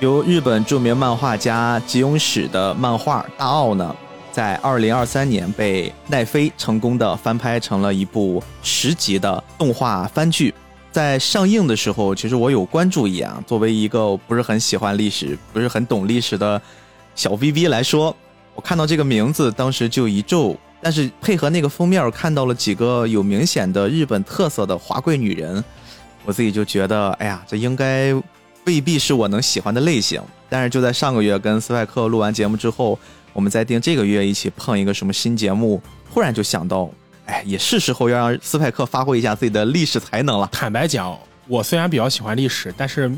由日本著名漫画家吉永史的漫画《大奥》呢，在二零二三年被奈飞成功的翻拍成了一部十集的动画番剧。在上映的时候，其实我有关注一眼。作为一个不是很喜欢历史、不是很懂历史的小 V V 来说，我看到这个名字，当时就一皱。但是配合那个封面，看到了几个有明显的日本特色的华贵女人，我自己就觉得，哎呀，这应该未必是我能喜欢的类型。但是就在上个月跟斯派克录完节目之后，我们在定这个月一起碰一个什么新节目，忽然就想到，哎，也是时候要让斯派克发挥一下自己的历史才能了。坦白讲，我虽然比较喜欢历史，但是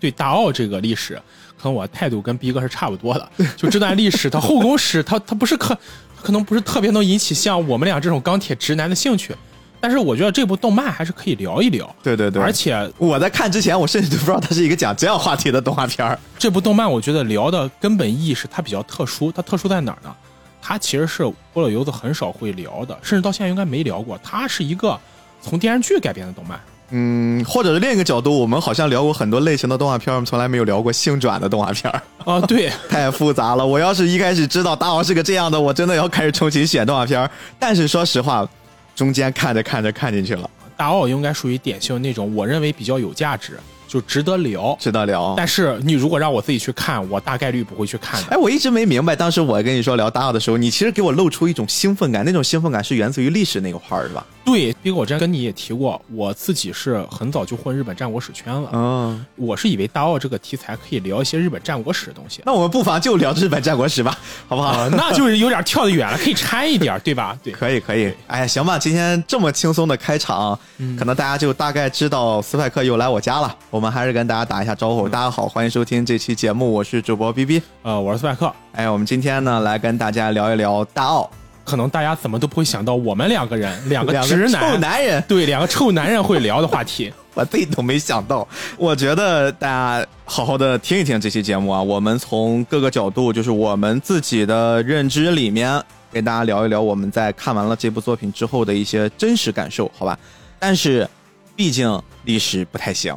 对大奥这个历史，可能我态度跟逼哥是差不多的。就这段历史，它后宫史，它它不是可可能不是特别能引起像我们俩这种钢铁直男的兴趣。但是我觉得这部动漫还是可以聊一聊。对对对，而且我在看之前，我甚至都不知道它是一个讲这样话题的动画片儿。这部动漫我觉得聊的根本意义是它比较特殊，它特殊在哪儿呢？它其实是菠萝油子很少会聊的，甚至到现在应该没聊过。它是一个从电视剧改编的动漫。嗯，或者是另一个角度，我们好像聊过很多类型的动画片，我们从来没有聊过性转的动画片儿。啊，对，太复杂了。我要是一开始知道大王是个这样的，我真的要开始重新选动画片儿。但是说实话，中间看着看着看进去了。大奥应该属于典型那种我认为比较有价值，就值得聊。值得聊。但是你如果让我自己去看，我大概率不会去看的。哎，我一直没明白，当时我跟你说聊大奥的时候，你其实给我露出一种兴奋感，那种兴奋感是源自于历史那个块儿，是吧？对，毕哥，我之前跟你也提过，我自己是很早就混日本战国史圈了。嗯，我是以为大奥这个题材可以聊一些日本战国史的东西。那我们不妨就聊日本战国史吧，好不好？啊，那就是有点跳得远了，可以掺一点，对吧？对，可以可以。哎呀，行吧，今天这么轻松的开场，可能大家就大概知道斯派克又来我家了。我们还是跟大家打一下招呼，大家好，欢迎收听这期节目，我是主播 B B，呃，我是斯派克。哎，我们今天呢来跟大家聊一聊大奥。可能大家怎么都不会想到，我们两个人，两个直男，臭男人，对，两个臭男人会聊的话题，我自己都没想到。我觉得大家好好的听一听这期节目啊，我们从各个角度，就是我们自己的认知里面，给大家聊一聊我们在看完了这部作品之后的一些真实感受，好吧？但是，毕竟历史不太行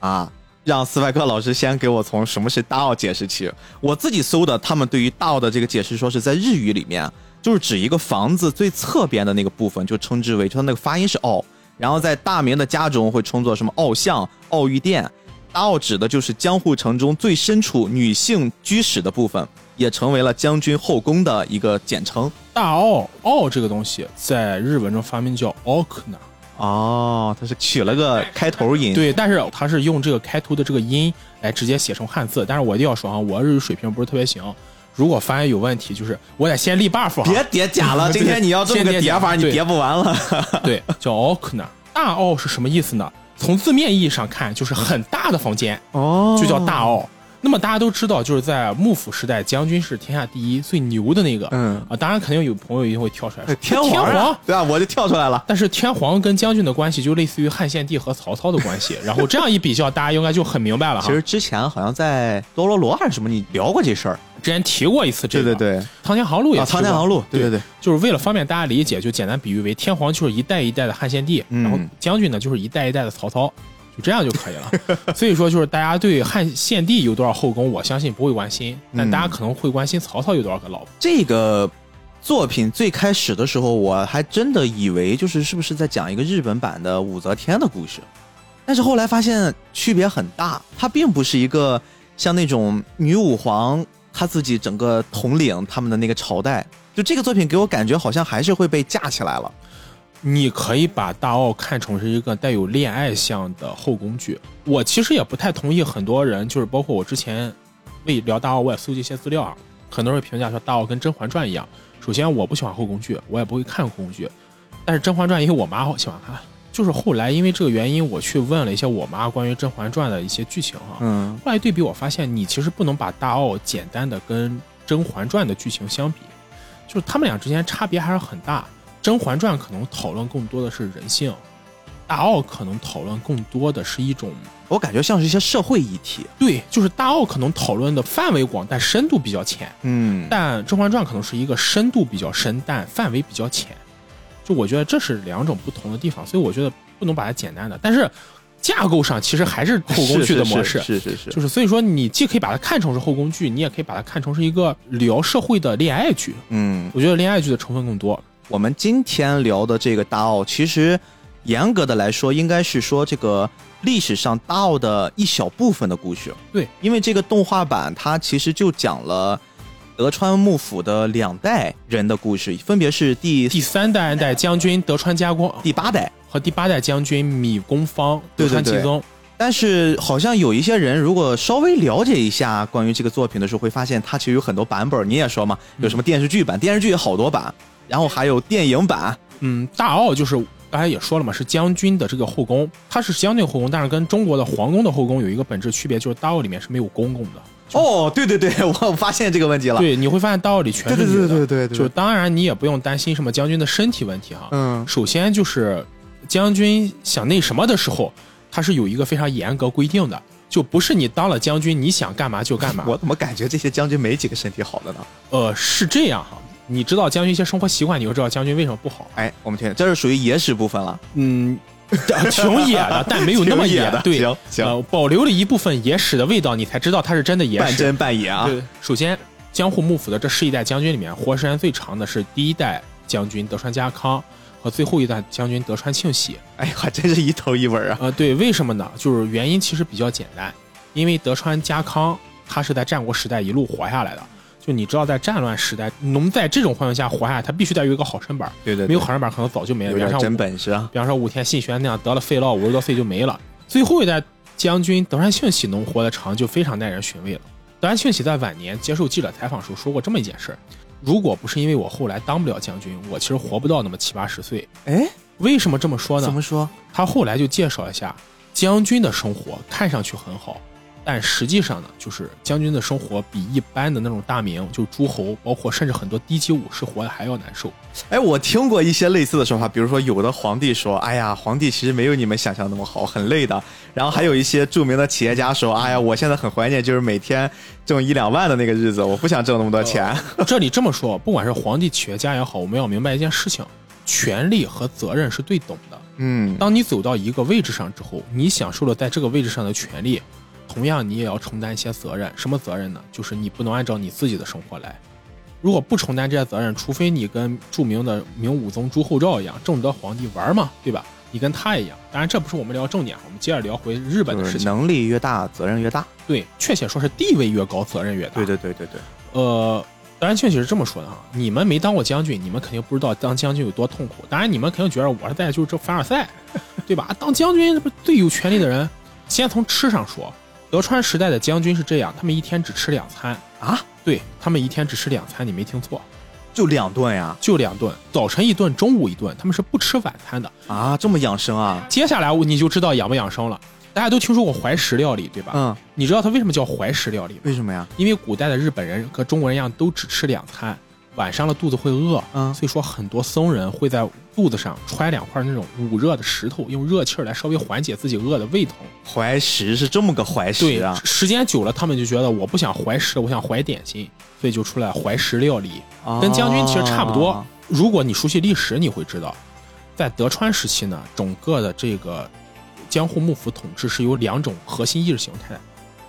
啊，让斯派克老师先给我从什么是大奥解释起。我自己搜的，他们对于大奥的这个解释，说是在日语里面。就是指一个房子最侧边的那个部分，就称之为，就它那个发音是奥，然后在大明的家中会称作什么奥巷、奥御殿。大奥指的就是江户城中最深处女性居室的部分，也成为了将军后宫的一个简称。大奥奥这个东西在日文中发明叫奥克纳，哦，它是取了个开头音。对，但是它是用这个开头的这个音来直接写成汉字。但是我一定要说啊，我日语水平不是特别行。如果发现有问题，就是我得先立 buff，别叠假了。今天你要这么个叠法，你叠不完了。对，叫奥克纳。大奥是什么意思呢？从字面意义上看，就是很大的房间，哦，就叫大奥。那么大家都知道，就是在幕府时代，将军是天下第一、最牛的那个。嗯啊，当然肯定有朋友一定会跳出来说 天皇，天皇，对啊，我就跳出来了。但是天皇跟将军的关系就类似于汉献帝和曹操的关系，然后这样一比较，大家应该就很明白了哈。其实之前好像在多罗罗还是什么，你聊过这事儿。之前提过一次这个，对对对，苍天航路也，苍天航路，对对对，就是为了方便大家理解，就简单比喻为天皇就是一代一代的汉献帝，然后将军呢就是一代一代的曹操，就这样就可以了。所以说，就是大家对汉献帝有多少后宫，我相信不会关心，但大家可能会关心曹操有多少个老婆。这个作品最开始的时候，我还真的以为就是是不是在讲一个日本版的武则天的故事，但是后来发现区别很大，它并不是一个像那种女武皇。他自己整个统领他们的那个朝代，就这个作品给我感觉好像还是会被架起来了。你可以把大奥看成是一个带有恋爱向的后宫剧。我其实也不太同意很多人，就是包括我之前为聊大奥，我也搜集一些资料啊，很多人评价说大奥跟《甄嬛传》一样。首先，我不喜欢后宫剧，我也不会看后宫剧，但是《甄嬛传》因为我妈喜欢看。就是后来因为这个原因，我去问了一下我妈关于《甄嬛传》的一些剧情哈，嗯，后来对比我发现，你其实不能把大奥简单的跟《甄嬛传》的剧情相比，就是他们俩之间差别还是很大。《甄嬛传》可能讨论更多的是人性，大奥可能讨论更多的是一种，我感觉像是一些社会议题。对，就是大奥可能讨论的范围广，但深度比较浅，嗯，但《甄嬛传》可能是一个深度比较深，但范围比较浅。就我觉得这是两种不同的地方，所以我觉得不能把它简单的。但是架构上其实还是后宫剧的模式。是是是是，就是所以说，你既可以把它看成是后宫剧，你也可以把它看成是一个聊社会的恋爱剧。嗯，我觉得恋爱剧的成分更多。我们今天聊的这个大奥，其实严格的来说，应该是说这个历史上大奥的一小部分的故事。对，因为这个动画版它其实就讲了德川幕府的两代人的故事，分别是第第三代代将军德川家光第八代。和第八代将军米宫方德川吉宗。但是好像有一些人，如果稍微了解一下关于这个作品的时候，会发现它其实有很多版本。你也说嘛，有什么电视剧版，电视剧有好多版，然后还有电影版。嗯，大奥就是刚才也说了嘛，是将军的这个后宫，它是将军后宫，但是跟中国的皇宫的后宫有一个本质区别，就是大奥里面是没有公公的。哦，对对对，我发现这个问题了。对，你会发现大奥里全是女的。对对对对，就当然你也不用担心什么将军的身体问题哈。嗯，首先就是将军想那什么的时候，他是有一个非常严格规定的，就不是你当了将军你想干嘛就干嘛。我怎么感觉这些将军没几个身体好的呢？呃，是这样哈。你知道将军一些生活习惯，你就知道将军为什么不好。哎，我们听，这是属于野史部分了。嗯，挺野的，但没有那么野的。对，行行，保留了一部分野史的味道，你才知道它是真的野史。半真半野啊！对，首先江户幕府的这十一代将军里面，活时间最长的是第一代将军德川家康和最后一代将军德川庆喜。哎呀，真是一头一尾啊！呃，对，为什么呢？就是原因其实比较简单，因为德川家康他是在战国时代一路活下来的。就你知道，在战乱时代，能在这种环境下活下来，他必须得有一个好身板。对对，没有好身板，可能早就没了。真本事啊！比方说武田信玄那样得了肺痨，五十多岁就没了。最后一代将军德川庆喜能活得长，就非常耐人寻味了。德川庆喜在晚年接受记者采访时候说过这么一件事：如果不是因为我后来当不了将军，我其实活不到那么七八十岁。哎，为什么这么说呢？怎么说？他后来就介绍一下，将军的生活看上去很好。但实际上呢，就是将军的生活比一般的那种大名，就诸侯，包括甚至很多低级武士活的还要难受。哎，我听过一些类似的说法，比如说有的皇帝说：“哎呀，皇帝其实没有你们想象那么好，很累的。”然后还有一些著名的企业家说：“哎呀，我现在很怀念就是每天挣一两万的那个日子，我不想挣那么多钱。”这里这么说，不管是皇帝、企业家也好，我们要明白一件事情：权力和责任是对等的。嗯，当你走到一个位置上之后，你享受了在这个位置上的权利。同样，你也要承担一些责任。什么责任呢？就是你不能按照你自己的生活来。如果不承担这些责任，除非你跟著名的明武宗朱厚照一样，正德皇帝玩嘛，对吧？你跟他一样。当然，这不是我们聊重点，我们接着聊回日本的事情。能力越大，责任越大。对，确切说是地位越高，责任越大。对对对对对。呃，当然，确切是这么说的哈。你们没当过将军，你们肯定不知道当将军有多痛苦。当然，你们肯定觉得我是在就是这凡尔赛，对吧？当将军这不最有权力的人。先从吃上说。德川时代的将军是这样，他们一天只吃两餐啊？对他们一天只吃两餐，你没听错，就两顿呀，就两顿，早晨一顿，中午一顿，他们是不吃晚餐的啊，这么养生啊？接下来你就知道养不养生了。大家都听说过怀石料理，对吧？嗯，你知道它为什么叫怀石料理？为什么呀？因为古代的日本人和中国人一样，都只吃两餐。晚上了肚子会饿，嗯，所以说很多僧人会在肚子上揣两块那种捂热的石头，用热气儿来稍微缓解自己饿的胃痛。怀石是这么个怀石啊！时间久了，他们就觉得我不想怀石，我想怀点心，所以就出来怀石料理，跟将军其实差不多。如果你熟悉历史，你会知道，在德川时期呢，整个的这个江户幕府统治是有两种核心意识形态，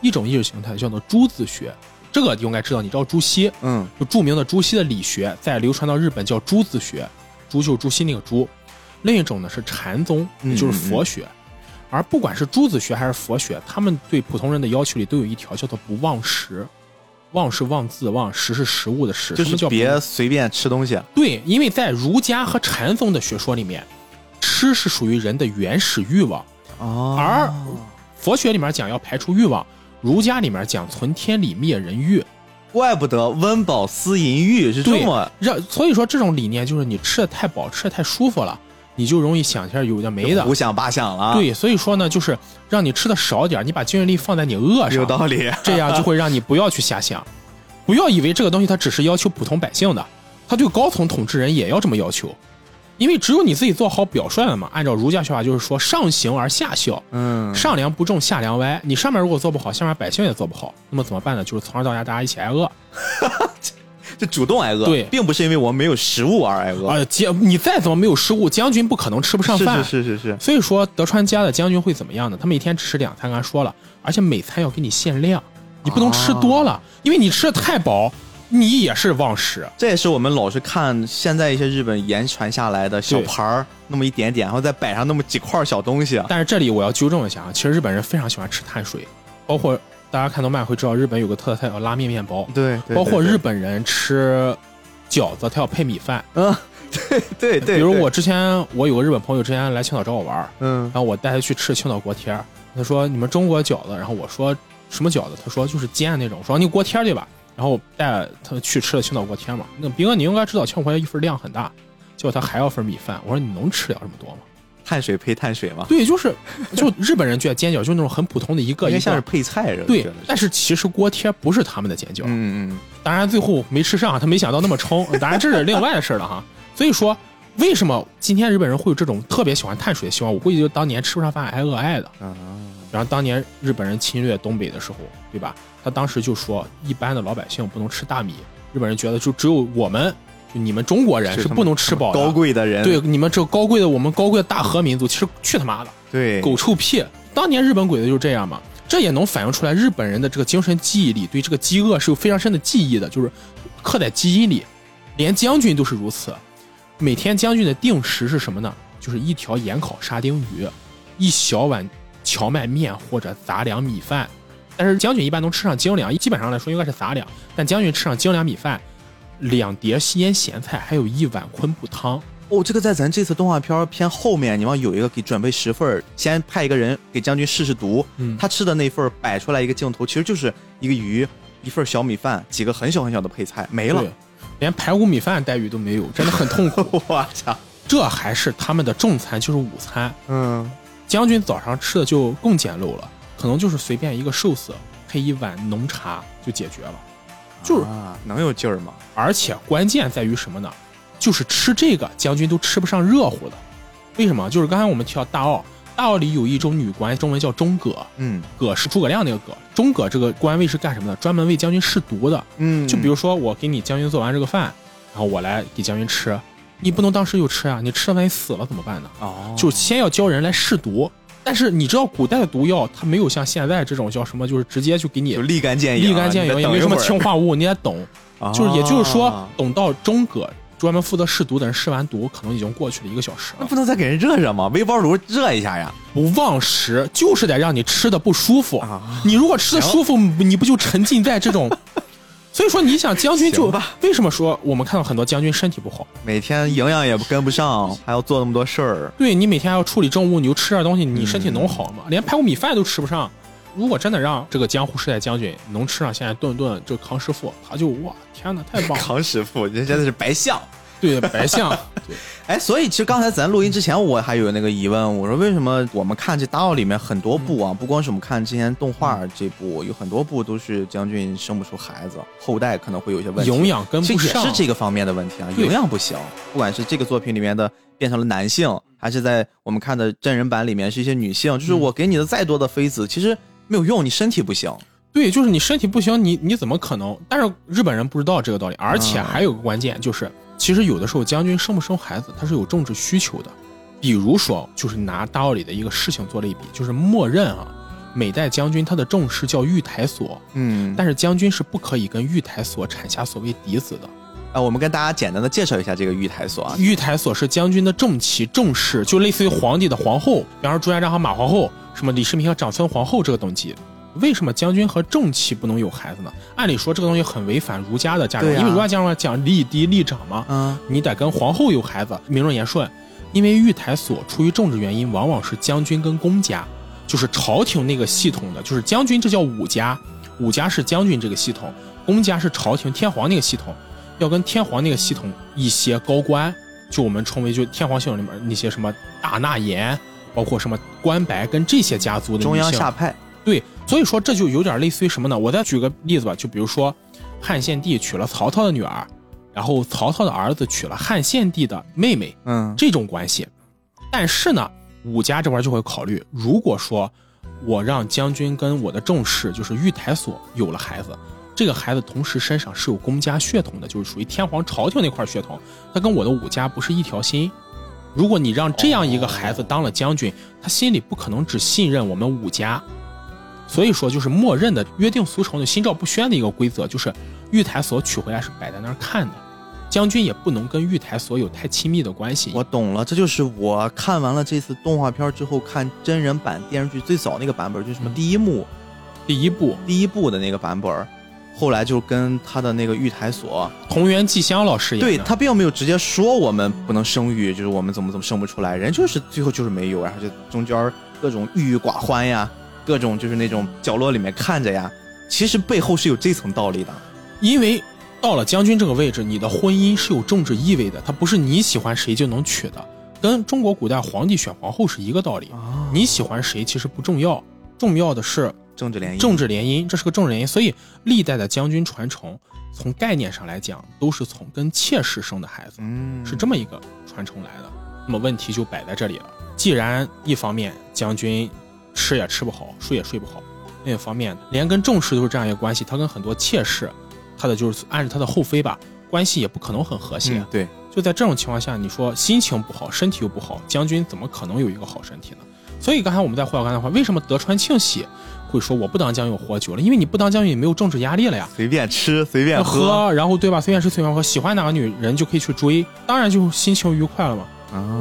一种意识形态叫做朱子学。这个应该知道，你知道朱熹，嗯，就著名的朱熹的理学，在流传到日本叫朱子学，朱就是朱熹那个朱。另一种呢是禅宗，也就是佛学。而不管是朱子学还是佛学，他们对普通人的要求里都有一条叫做不忘食。忘是忘字忘，食是食物的食，就是别随便吃东西。对，因为在儒家和禅宗的学说里面，吃是属于人的原始欲望，而佛学里面讲要排除欲望。儒家里面讲存天理灭人欲，怪不得温饱思淫欲是这么。让，所以说这种理念就是你吃的太饱，吃的太舒服了，你就容易想些有的没的，胡想八想了。对，所以说呢，就是让你吃的少点，你把精神力放在你饿上，有道理，这样就会让你不要去瞎想，不要以为这个东西它只是要求普通百姓的，它对高层统治人也要这么要求。因为只有你自己做好表率了嘛，按照儒家学法就是说上行而下效，嗯，上梁不正下梁歪。你上面如果做不好，下面百姓也做不好，那么怎么办呢？就是从小到大大家一起挨饿。就主动挨饿，对并不是因为我们没有食物而挨饿。啊，将你再怎么没有食物，将军不可能吃不上饭。是是是是，所以说德川家的将军会怎么样呢？他每天只吃两餐，刚才说了，而且每餐要给你限量，你不能吃多了，因为你吃的太饱，你也是忘食。这也是我们老是看现在一些日本言传下来的小对盘儿，那么一点点，然后再摆上那么几块小东西。但是这里我要纠正一下啊，其实日本人非常喜欢吃碳水，包括大家看动漫会知道，日本有个特菜叫拉面面包，对，对包括日，本人吃饺子，他要配米饭。嗯，对对对，比如我，之前我有个日本朋友之前来青岛找我玩儿，嗯然后我带他去吃青岛锅贴儿，他说你们中国饺子，然后我说什么饺子？他说就是煎那种，我说你锅贴儿对吧？然后带他去吃了青岛锅贴嘛。那兵哥你应该知道青岛锅贴一份量很大，结果他还要份米饭，我说你能吃了这么多吗？碳水配碳水嘛，对，就是就日本人觉得煎饺就是那种很普通的一个一应该像是。配菜似的。对，但是其实锅贴不是他们的煎饺，嗯嗯当然最后没吃上，他没想到那么撑，当然这是另外的事了哈。所以说，为什么今天日本人会有这种特别喜欢碳水的习惯？我估计就当年吃不上饭挨饿挨的。然后当年日本人侵略东北的时候，对吧？他当时就说，一般的老百姓不能吃大米，日本人觉得就只有我们，就你们中国人是不能吃饱的。高贵的人，对，你们这高贵的我们高贵的大和民族，其实去他妈的，对，狗臭屁！当年日本鬼子就是这样嘛，这也能反映出来日本人的这个精神记忆里对这个饥饿是有非常深的记忆的，就是刻在基因里，连将军都是如此。每天将军的定时是什么呢？就是一条盐烤沙丁鱼，一小碗荞麦面或者杂粮米饭。但是将军一般能吃上精粮，基本上来说应该是杂粮，但将军吃上精粮米饭，两碟腌咸菜，还有一碗昆布汤。哦，这个在咱这次动画片偏后面，你往有一个给准备十份儿，先派一个人给将军试试毒，嗯他吃的那份儿摆出来一个镜头，其实就是一个鱼，一份小米饭，几个很小很小的配菜，没了。，连排骨米饭待遇都没有，真的很痛苦。我操，这还是他们的正餐，就是午餐。嗯，将军早上吃的就更简陋了，可能就是随便一个寿司配一碗浓茶就解决了。就是啊，能有劲儿吗？而且关键在于什么呢？就是吃这个将军都吃不上热乎的。为什么？就是刚才我们提到大奥，大奥里有一种女官，中文叫中葛，嗯葛是诸葛亮那个葛。中葛这个官位是干什么的？专门为将军试毒的。嗯，就比如说，我给你将军做完这个饭，然后我来给将军吃，你不能当时就吃啊，你吃了万一死了怎么办呢？哦，就先要教人来试毒。但是你知道，古代的毒药它没有像现在这种叫什么，就是直接就给你就立竿见影，立竿见影，也没什么氰化物，你得等。啊就是也就是说，等到中葛专门负责试毒的人试完毒，可能已经过去了一个小时了。那不能再给人热热吗？微波炉热一下呀！不忘食就是得让你吃的不舒服。啊，你如果吃的舒服，你不就沉浸在这种？所以说，你想将军就吧为什么说我们看到很多将军身体不好？每天营养也跟不上，还要做那么多事儿，对你每天还要处理政务，你就吃点东西，你身体能好吗？连排骨米饭都吃不上。如果真的让这个江湖时代将军能吃上现在顿顿这康师傅，他就哇天哪，太棒了！康师傅，人真的是白相。对，白象，对哎，所以其实刚才咱录音之前，我还有那个疑问，我说为什么我们看这大奥里面很多部啊，不光是我们看之前动画这部，有很多部都是将军生不出孩子，后代可能会有一些问题。营养跟不上实也是这个方面的问题啊，营养不行。不管是这个作品里面的变成了男性，还是在我们看的真人版里面是一些女性，就是嗯我给你的再多的妃子，其实没有用，你身体不行。对，就是你身体不行，你你怎么可能？但是日本人不知道这个道理，而且啊还有个关键就是，其实有的时候将军生不生孩子，他是有政治需求的。比如说，就是拿大奥里的一个事情做类比，就是默认啊，每代将军他的正室叫御台所，嗯，但是将军是不可以跟御台所产下所谓嫡子的。啊，我们跟大家简单的介绍一下这个御台所啊，御台所是将军的正妻正室，就类似于皇帝的皇后，比方说朱元璋和马皇后，什么李世民和长孙皇后这个等级。为什么将军和正妻不能有孩子呢？按理说这个东西很违反儒家的价值因为儒家价值观讲立嫡立长嘛，嗯，你得跟皇后有孩子，名正言顺。因为御台所出于政治原因，往往是将军跟公家，就是朝廷那个系统的，就是将军这叫武家，武家是将军这个系统，公家是朝廷天皇那个系统，要跟天皇那个系统一些高官，就我们称为就天皇系统里面那些什么大纳言，包括什么官白跟这些家族的中央下派，对，所以说这就有点类似于什么呢？我再举个例子吧，就比如说汉献帝娶了曹操的女儿，然后曹操的儿子娶了汉献帝的妹妹，嗯，这种关系。但是呢，武家这边就会考虑，如果说我让将军跟我的正室就是玉台所有了孩子，这个孩子同时身上是有公家血统的，就是属于天皇朝廷那块血统，他跟我的武家不是一条心。如果你让这样一个孩子当了将军，他心里不可能只信任我们武家。所以说，就是默认的约定俗成的心照不宣的一个规则，就是玉台所取回来是摆在那儿看的，将军也不能跟玉台所有太亲密的关系。我懂了，这就是我看完了这次动画片之后看真人版电视剧最早那个版本，就是什么第一幕、第一部、第一部的那个版本，后来就跟他的那个玉台所。同源纪香老师演的，对他并没有直接说我们不能生育，就是我们怎么怎么生不出来，人就是最后就是没有，然后就中间各种郁郁寡欢呀。各种就是那种角落里面看着呀，其实背后是有这层道理的。因为到了将军这个位置，你的婚姻是有政治意味的，它不是你喜欢谁就能娶的，跟中国古代皇帝选皇后是一个道理。你喜欢谁其实不重要，重要的是政治联姻。政治联姻，这是个政治联姻。所以历代的将军传承，从概念上来讲，都是从跟妾室生的孩子，嗯，是这么一个传承来的。那么问题就摆在这里了。既然一方面将军。吃也吃不好，睡也睡不好。另一方面，连跟正室都是这样一个关系，他跟很多妾室，他的就是按着他的后妃吧，关系也不可能很和谐。对，就在这种情况下，你说心情不好，身体又不好，将军怎么可能有一个好身体呢？所以刚才我们在胡小刚的话，为什么德川庆喜会说我不当将军活久了？因为你不当将军，也没有政治压力了呀，随便吃随便喝，然后对吧？随便吃随便喝，喜欢哪个女人就可以去追，当然就心情愉快了嘛。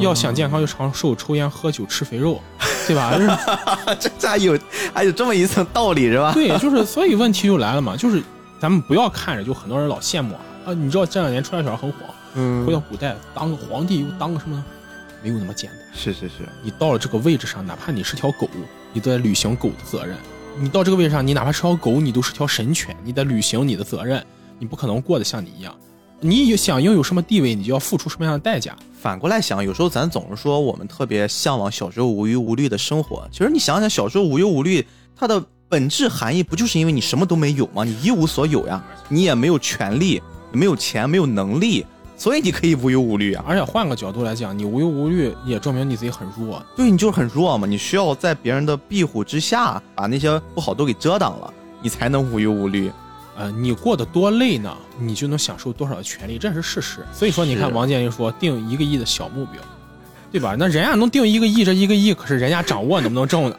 要想健康，就长寿，抽烟喝酒吃肥肉。对吧？这这还有还有这么一层道理是吧？对，就是所以问题就来了嘛，就是咱们不要看着就很多人老羡慕啊啊，你知道这两年穿小孩很火，嗯，回到古代当个皇帝又当个什么，没有那么简单。是是是，你到了这个位置上，哪怕你是条狗，你都在履行狗的责任；你到这个位置上，你哪怕是条狗，你都是条神犬，你得履行你的责任，你不可能过得像你一样。你想拥有什么地位，你就要付出什么样的代价。反过来想，有时候咱总是说我们特别向往小时候无忧无虑的生活。其实你想想，小时候无忧无虑，它的本质含义不就是因为你什么都没有吗？你一无所有呀，你也没有权利，没有钱，没有能力，所以你可以无忧无虑啊。而且换个角度来讲，你无忧无虑也证明你自己很弱。对你就是很弱嘛，你需要在别人的庇护之下，把那些不好都给遮挡了，你才能无忧无虑。呃，你过得多累呢，你就能享受多少的权利，这是事实。所以说，你看王健林说定一个亿的小目标，对吧？那人家能定一个亿，这一个亿可是人家掌握能不能挣的。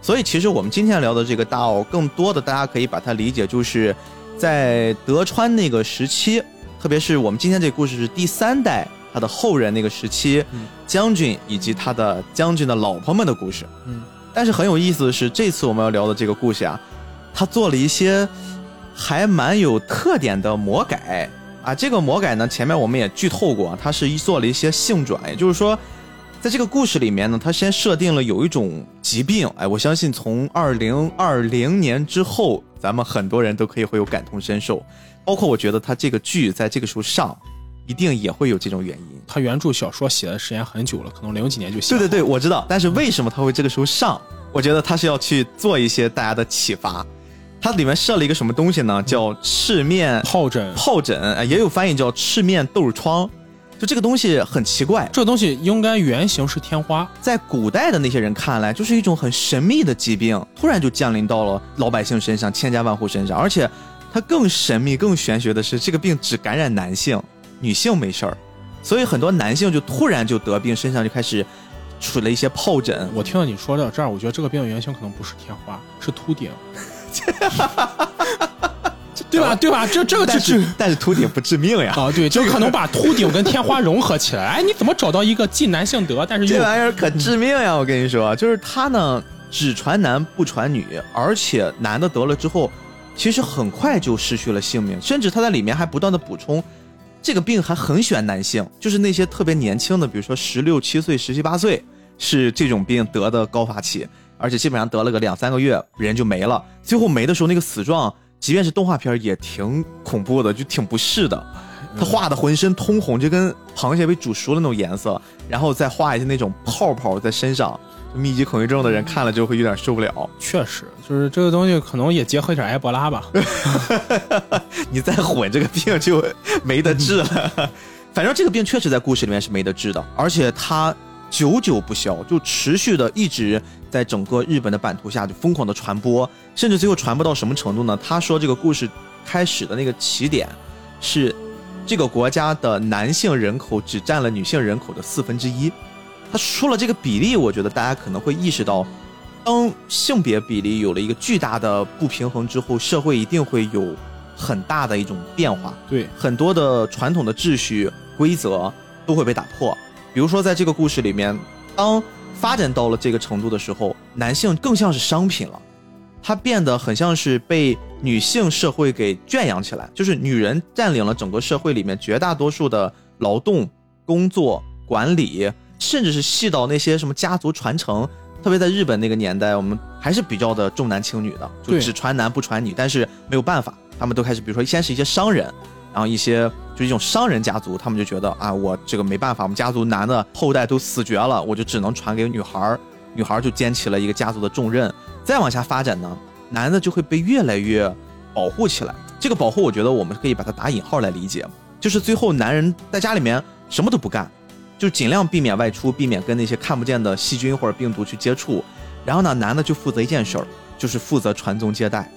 所以其实我们今天聊的这个大奥，更多的大家可以把它理解就是在德川那个时期，特别是我们今天这故事是第三代他的后人那个时期，将军以及他的将军的老婆们的故事。嗯，但是很有意思的是，这次我们要聊的这个故事啊，他做了一些。还蛮有特点的魔改啊！这个魔改呢，前面我们也剧透过，它是一做了一些性转，也就是说，在这个故事里面呢，它先设定了有一种疾病，哎，我相信从二零二零年之后，咱们很多人都可以会有感同身受，包括我觉得它这个剧在这个时候上，一定也会有这种原因。他原著小说写的时间很久了，可能零几年就写。对对对，我知道，但是为什么他会这个时候上？我觉得他是要去做一些大家的启发。它里面设了一个什么东西呢？叫赤面疱疹。疱疹，也有翻译叫赤面痘疮。就这个东西很奇怪，这个东西应该原型是天花，在古代的那些人看来，就是一种很神秘的疾病，突然就降临到了老百姓身上，千家万户身上。而且，它更神秘、更玄学的是，这个病只感染男性，女性没事儿。所以很多男性就突然就得病，身上就开始出了一些疱疹。我听到你说到这儿，我觉得这个病原型可能不是天花，是秃顶。对吧？对吧？这这个但是但是秃顶不致命呀！啊，对，就可能把秃顶跟天花融合起来。哎，你怎么找到一个既男性得，但是这玩意儿可致命呀！我跟你说，就是他呢，只传男不传女，而且男的得了之后，其实很快就失去了性命，甚至他在里面还不断的补充，这个病还很选男性，就是那些特别年轻的，比如说十六七岁、十七八岁，是这种病得的高发期。而且基本上得了个两三个月，人就没了。最后没的时候，那个死状，即便是动画片也挺恐怖的，就挺不适的。他画的浑身通红，就跟螃蟹被煮熟了那种颜色，然后再画一些那种泡泡在身上，密集恐惧症的人看了就会有点受不了。确实，就是这个东西可能也结合一点埃博拉吧。你再混这个病就没得治了。反正这个病确实在故事里面是没得治的，而且它。久久不消，就持续的一直在整个日本的版图下就疯狂的传播，甚至最后传播到什么程度呢？他说这个故事开始的那个起点是这个国家的男性人口只占了女性人口的四分之一。他说了这个比例，我觉得大家可能会意识到，当性别比例有了一个巨大的不平衡之后，社会一定会有很大的一种变化。对，很多的传统的秩序规则都会被打破。比如说，在这个故事里面，当发展到了这个程度的时候，男性更像是商品了，他变得很像是被女性社会给圈养起来，就是女人占领了整个社会里面绝大多数的劳动、工作、管理，甚至是细到那些什么家族传承。特别在日本那个年代，我们还是比较的重男轻女的，就只传男不传女。但是没有办法，他们都开始，比如说先是一些商人，然后一些就是一种商人家族，他们就觉得啊，我这个没办法，我们家族男的后代都死绝了，我就只能传给女孩儿，女孩儿就肩起了一个家族的重任。再往下发展呢，男的就会被越来越保护起来。这个保护，我觉得我们可以把它打引号来理解，就是最后男人在家里面什么都不干，就尽量避免外出，避免跟那些看不见的细菌或者病毒去接触。然后呢，男的就负责一件事儿，就是负责传宗接代。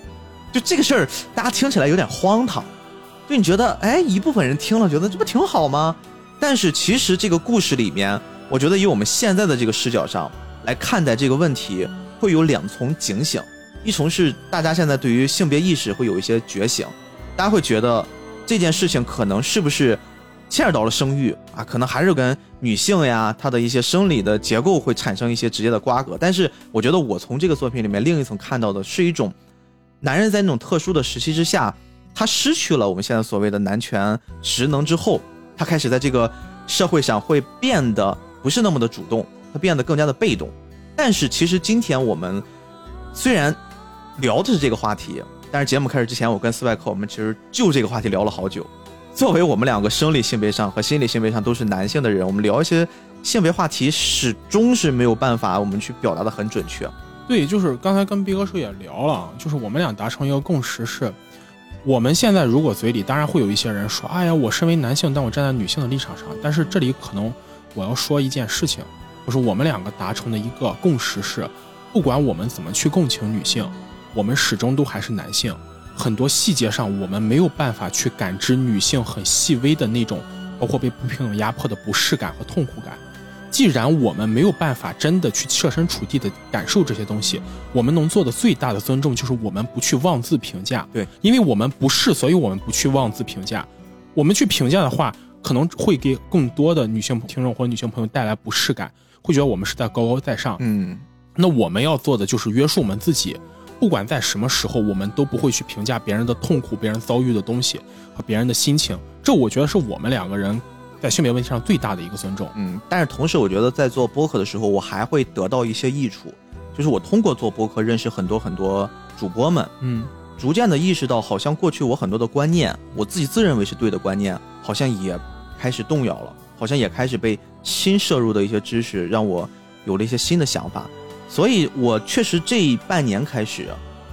就这个事儿，大家听起来有点荒唐。就你觉得，哎，一部分人听了觉得这不挺好吗？但是其实这个故事里面，我觉得以我们现在的这个视角上来看待这个问题，会有两重警醒。一重是大家现在对于性别意识会有一些觉醒，大家会觉得这件事情可能是不是牵扯到了生育啊，可能还是跟女性呀她的一些生理的结构会产生一些直接的瓜葛。但是我觉得我从这个作品里面另一层看到的是一种男人在那种特殊的时期之下，他失去了我们现在所谓的男权职能之后，他开始在这个社会上会变得不是那么的主动，他变得更加的被动。但是其实今天我们虽然聊的是这个话题，但是节目开始之前，我跟斯外克我们其实就这个话题聊了好久。作为我们两个生理性别上和心理性别上都是男性的人，我们聊一些性别话题，始终是没有办法我们去表达的很准确。对，就是刚才跟毕哥叔也聊了，就是我们俩达成一个共识是，我们现在如果嘴里当然会有一些人说，哎呀，我身为男性，但我站在女性的立场上，但是这里可能我要说一件事情，就是我们两个达成的一个共识是，不管我们怎么去共情女性，我们始终都还是男性，很多细节上我们没有办法去感知女性很细微的那种，包括被不平等压迫的不适感和痛苦感。既然我们没有办法真的去设身处地的感受这些东西，我们能做的最大的尊重就是我们不去妄自评价。对，因为我们不是，所以我们不去妄自评价。我们去评价的话，可能会给更多的女性听众或者女性朋友带来不适感，会觉得我们是在高高在上。嗯，那我们要做的就是约束我们自己，不管在什么时候，我们都不会去评价别人的痛苦、别人遭遇的东西和别人的心情。这我觉得是我们两个人在性别问题上最大的一个尊重。嗯，但是同时，我觉得在做播客的时候，我还会得到一些益处，就是我通过做播客认识很多很多主播们，嗯，逐渐的意识到，好像过去我很多的观念，我自己自认为是对的观念，好像也开始动摇了，好像也开始被新摄入的一些知识让我有了一些新的想法，所以我确实这半年开始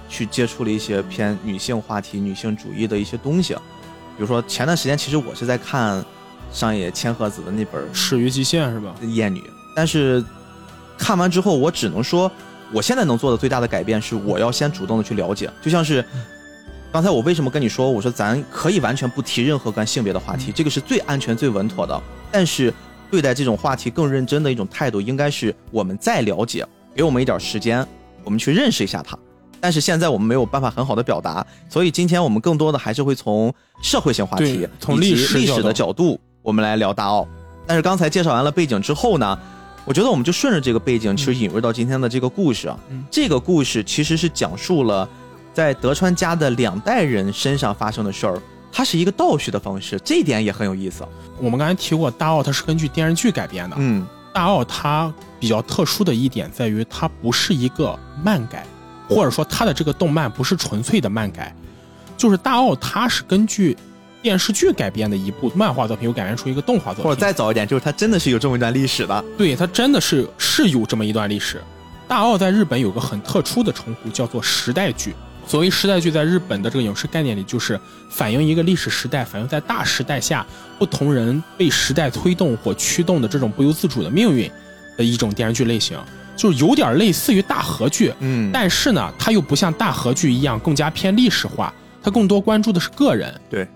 去接触了一些偏女性话题、女性主义的一些东西，比如说前段时间其实我是在看上野千鹤子的那本始于极限是吧？厌女，但是看完之后，我只能说，我现在能做的最大的改变是，我要先主动的去了解。就像是刚才我为什么跟你说，我说咱可以完全不提任何关性别的话题，这个是最安全、最稳妥的。但是对待这种话题更认真的一种态度，应该是我们再了解，给我们一点时间，我们去认识一下它。但是现在我们没有办法很好的表达，所以今天我们更多的还是会从社会性话题、从历史历史的角角度，我们来聊大奥。但是刚才介绍完了背景之后呢，我觉得我们就顺着这个背景，其实引入到今天的这个故事啊。嗯这个故事其实是讲述了在德川家的两代人身上发生的事儿，它是一个倒叙的方式，这一点也很有意思。我们刚才提过，大奥它是根据电视剧改编的。嗯大奥它比较特殊的一点在于，它不是一个漫改，或者说它的这个动漫不是纯粹的漫改，就是大奥它是根据电视剧改编的一部漫画作品，又改编出一个动画作品。或者再早一点，就是它真的是有这么一段历史的。对，它真的是是有这么一段历史。大奥在日本有个很特殊的称呼，叫做时代剧。所谓时代剧，在日本的这个影视概念里，就是反映一个历史时代，反映在大时代下不同人被时代推动或驱动的这种不由自主的命运的一种电视剧类型，就是有点类似于大河剧，嗯，但是呢，它又不像大河剧一样更加偏历史化，它更多关注的是个人。对。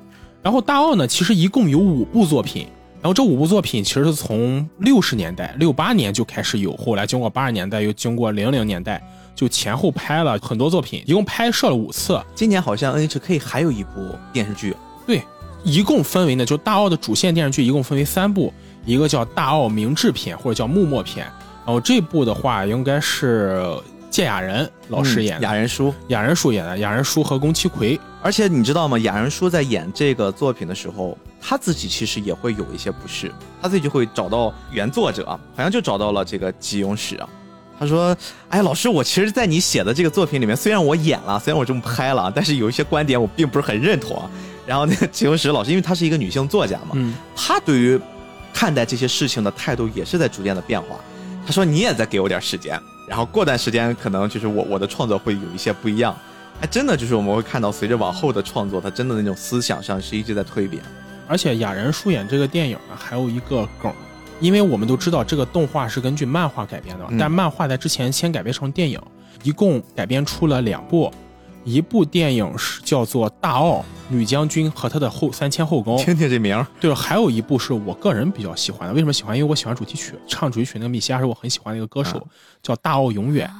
然后大奥呢，其实一共有五部作品，然后这五部作品其实是从六十年代六八年就开始有，后来经过八十年代，又经过零零年代，就前后拍了很多作品，一共拍摄了五次。今年好像 NHK 还有一部电视剧。对，一共分为呢，就大奥的主线电视剧一共分为三部，一个叫大奥明治片或者叫幕末篇，然后这部的话应该是。谢雅人老师演的雅人叔，雅人叔演的雅人叔和宫崎葵，而且你知道吗？雅人叔在演这个作品的时候，他自己其实也会有一些不适，他自己就会找到原作者，好像就找到了这个吉永史啊。他说：“哎，老师，我其实，在你写的这个作品里面，虽然我演了，虽然我这么拍了，但是有一些观点我并不是很认同。”然后那个吉永史老师，因为她是一个女性作家嘛，嗯，他对于看待这些事情的态度也是在逐渐的变化。他说：“你也再给我点时间。”然后过段时间，可能就是我我的创作会有一些不一样，还真的就是我们会看到，随着往后的创作，他真的那种思想上是一直在蜕变。而且雅人书演这个电影呢，还有一个梗，因为我们都知道这个动画是根据漫画改编的，但漫画在之前先改编成电影，一共改编出了两部。一部电影是叫做《大奥女将军和她的后三千后宫》，听听这名儿。对了，还有一部是我个人比较喜欢的。为什么喜欢？因为我喜欢主题曲，唱主题曲那个米西亚是我很喜欢的一个歌手，叫《大奥永远》。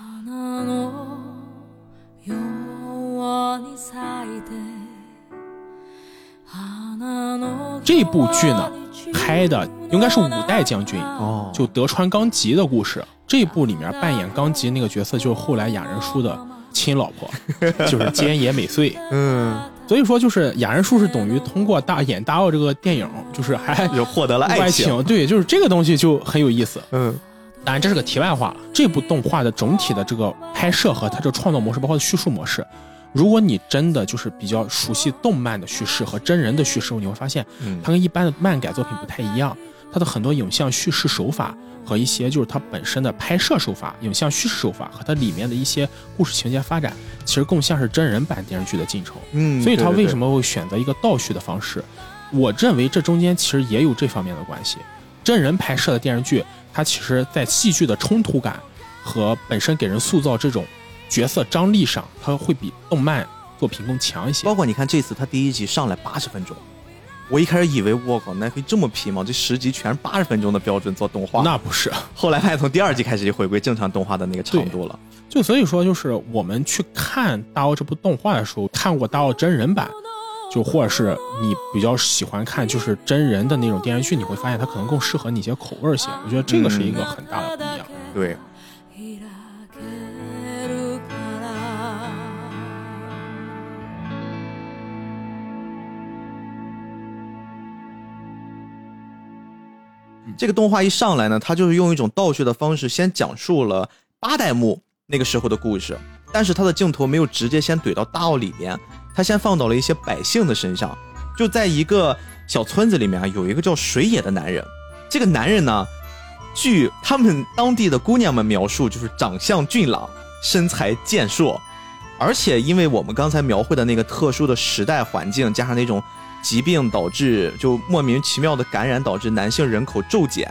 这部剧呢，拍的应该是五代将军哦，就德川纲吉的故事。这部里面扮演纲吉那个角色，就是后来雅人叔的。亲老婆就是菅野美穗，嗯，所以说就是雅人叔是等于通过大演大奥这个电影，就是还 就获得了爱情，对，就是这个东西就很有意思，嗯，当然这是个题外话了。这部动画的整体的这个拍摄和它这创作模式，包括叙述模式，如果你真的就是比较熟悉动漫的叙事和真人的叙事，你会发现，它跟一般的漫改作品不太一样，它的很多影像叙事手法。和一些就是它本身的拍摄手法、影像叙事手法和它里面的一些故事情节发展，其实更像是真人版电视剧的进程。嗯，所以它为什么会选择一个倒叙的方式？我认为这中间其实也有这方面的关系。真人拍摄的电视剧，它其实在戏剧的冲突感和本身给人塑造这种角色张力上，它会比动漫作品更强一些。包括你看这次它第一集上来八十分钟。我一开始以为，我靠，那可以这么皮吗？这十集全是八十分钟的标准做动画？那不是。后来发现，从第二集开始就回归正常动画的那个长度了。就所以说，就是我们去看《大奥》这部动画的时候，看过《大奥》真人版，就或者是你比较喜欢看就是真人的那种电视剧，你会发现它可能更适合你一些口味些。我觉得这个是一个很大的不一样。对。这个动画一上来呢，它就是用一种倒叙的方式，先讲述了八代目那个时候的故事，但是它的镜头没有直接先怼到大奥里面，它先放到了一些百姓的身上。就在一个小村子里面啊，有一个叫水野的男人。这个男人呢，据他们当地的姑娘们描述，就是长相俊朗，身材健硕，而且因为我们刚才描绘的那个特殊的时代环境，加上那种。疾病导致就莫名其妙的感染，导致男性人口骤减，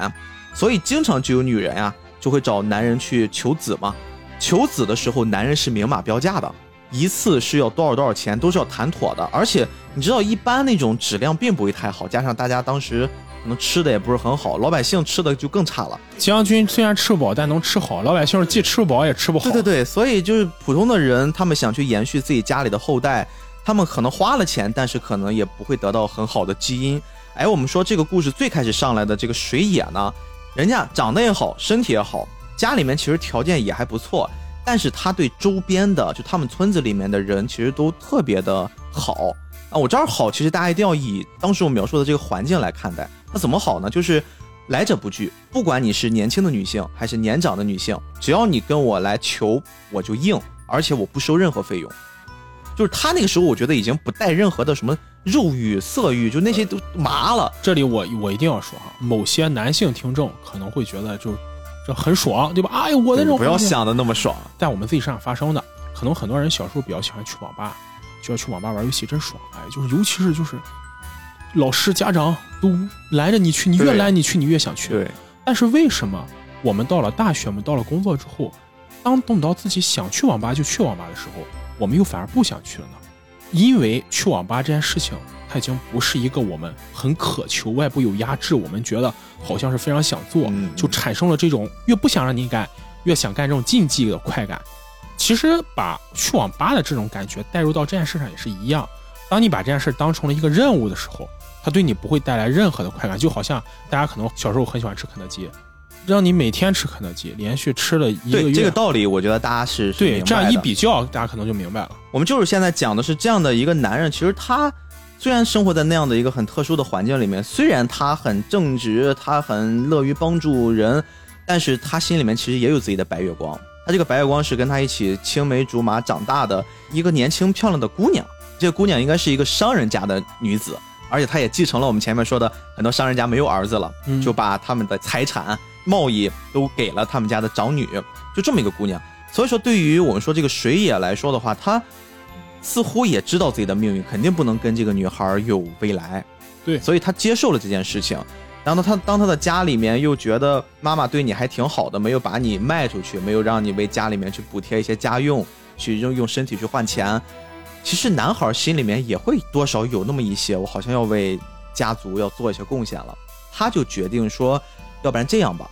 所以经常就有女人呀就会找男人去求子嘛。求子的时候，男人是明码标价的，一次是要多少多少钱，都是要谈妥的。而且你知道，一般那种质量并不会太好，加上大家当时可能吃的也不是很好，老百姓吃的就更差了。将军虽然吃不饱，但能吃好，老百姓既吃不饱也吃不好。对对对，所以就是普通的人，他们想去延续自己家里的后代。他们可能花了钱，但是可能也不会得到很好的基因。哎，我们说这个故事最开始上来的这个水野呢，人家长得也好，身体也好，家里面其实条件也还不错，但是他对周边的就他们村子里面的人其实都特别的好啊。我这儿好，其实大家一定要以当时我描述的这个环境来看待。他怎么好呢？就是来者不拒，不管你是年轻的女性还是年长的女性，只要你跟我来求，我就应，而且我不收任何费用。就是他那个时候，我觉得已经不带任何的什么肉欲、色欲，就那些都麻了。这里我我一定要说哈，某些男性听众可能会觉得就这很爽，对吧？哎呀，我那种不要想的那么爽，在我们自己身上发生的，可能很多人小时候比较喜欢去网吧，就要去网吧玩游戏，真爽。哎，就是尤其是就是老师、家长都拦着你去，你越拦你去，你越想去。对。但是为什么我们到了大学，我们到了工作之后，当等到自己想去网吧就去网吧的时候？我们又反而不想去了呢，因为去网吧这件事情，它已经不是一个我们很渴求，外部有压制，我们觉得好像是非常想做，嗯就产生了这种越不想让你干，越想干这种竞技的快感。其实把去网吧的这种感觉带入到这件事上也是一样。当你把这件事当成了一个任务的时候，它对你不会带来任何的快感，就好像大家可能小时候很喜欢吃肯德基，让你每天吃肯德基，连续吃了一个对月，这个道理，我觉得大家是是对这样一比较，大家可能就明白了。我们就是现在讲的是这样的一个男人，其实他虽然生活在那样的一个很特殊的环境里面，虽然他很正直，他很乐于帮助人，但是他心里面其实也有自己的白月光。他这个白月光是跟他一起青梅竹马长大的一个年轻漂亮的姑娘，这个姑娘应该是一个商人家的女子，而且她也继承了我们前面说的很多商人家没有儿子了，嗯就把他们的财产、贸易都给了他们家的长女，就这么一个姑娘。所以说，对于我们说这个水野来说的话，他似乎也知道自己的命运肯定不能跟这个女孩有未来，对所以他接受了这件事情。然后呢，他当他的家里面又觉得妈妈对你还挺好的，没有把你卖出去，没有让你为家里面去补贴一些家用，去用用身体去换钱。其实男孩心里面也会多少有那么一些，我好像要为家族要做一些贡献了。他就决定说，要不然这样吧，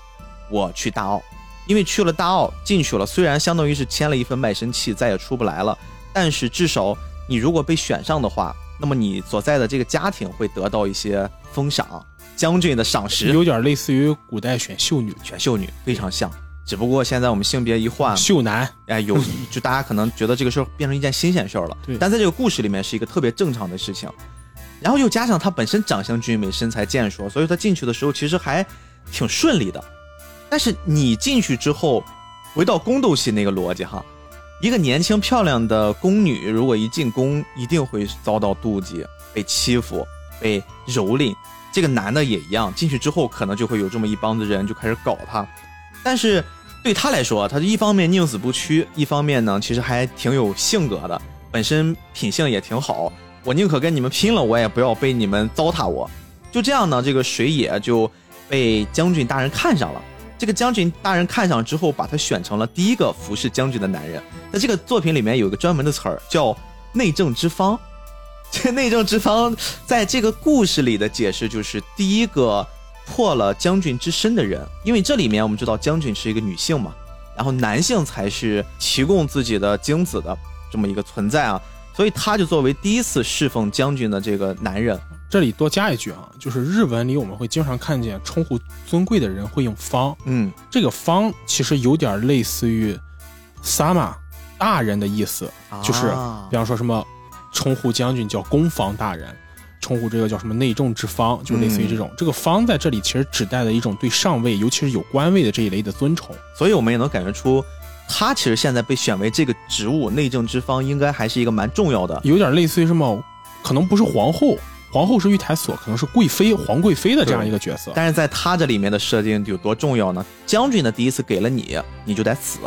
我去大澳，因为去了大澳进去了，虽然相当于是签了一份卖身契，再也出不来了，但是至少你如果被选上的话，那么你所在的这个家庭会得到一些封赏，将军的赏识，有点类似于古代选秀女、选秀女非常像。只不过现在我们性别一换，秀男，哎，有就大家可能觉得这个事儿变成一件新鲜事儿了，对但在这个故事里面是一个特别正常的事情。然后又加上他本身长相俊美，身材健硕，所以他进去的时候其实还挺顺利的。但是你进去之后，回到宫斗戏那个逻辑哈，一个年轻漂亮的宫女，如果一进宫，一定会遭到妒忌、被欺负、被蹂躏。这个男的也一样，进去之后可能就会有这么一帮子人就开始搞他。但是对他来说，他一方面宁死不屈，一方面呢其实还挺有性格的，本身品性也挺好。我宁可跟你们拼了，我也不要被你们糟蹋我。就这样呢，这个水野就被将军大人看上了。这个将军大人看上之后，把他选成了第一个服侍将军的男人。在这个作品里面有一个专门的词儿叫内政之方。这内政之方在这个故事里的解释就是第一个破了将军之身的人，因为这里面我们知道将军是一个女性嘛，然后男性才是提供自己的精子的这么一个存在啊，所以他就作为第一次侍奉将军的这个男人，这里多加一句啊，就是日文里我们会经常看见称呼尊贵的人会用方，嗯，这个方其实有点类似于 sama 大人的意思，就是啊比方说什么称呼将军叫攻防大人，称呼这个叫什么内政之方，就类似于这种。这个方在这里其实指代的一种对上位，尤其是有官位的这一类的尊崇。所以我们也能感觉出，他其实现在被选为这个职务内政之方，应该还是一个蛮重要的。有点类似于什么，可能不是皇后，皇后是御台所，可能是贵妃、皇贵妃的这样一个角色。但是在他这里面的设定有多重要呢？将军的第一次给了你，你就得死。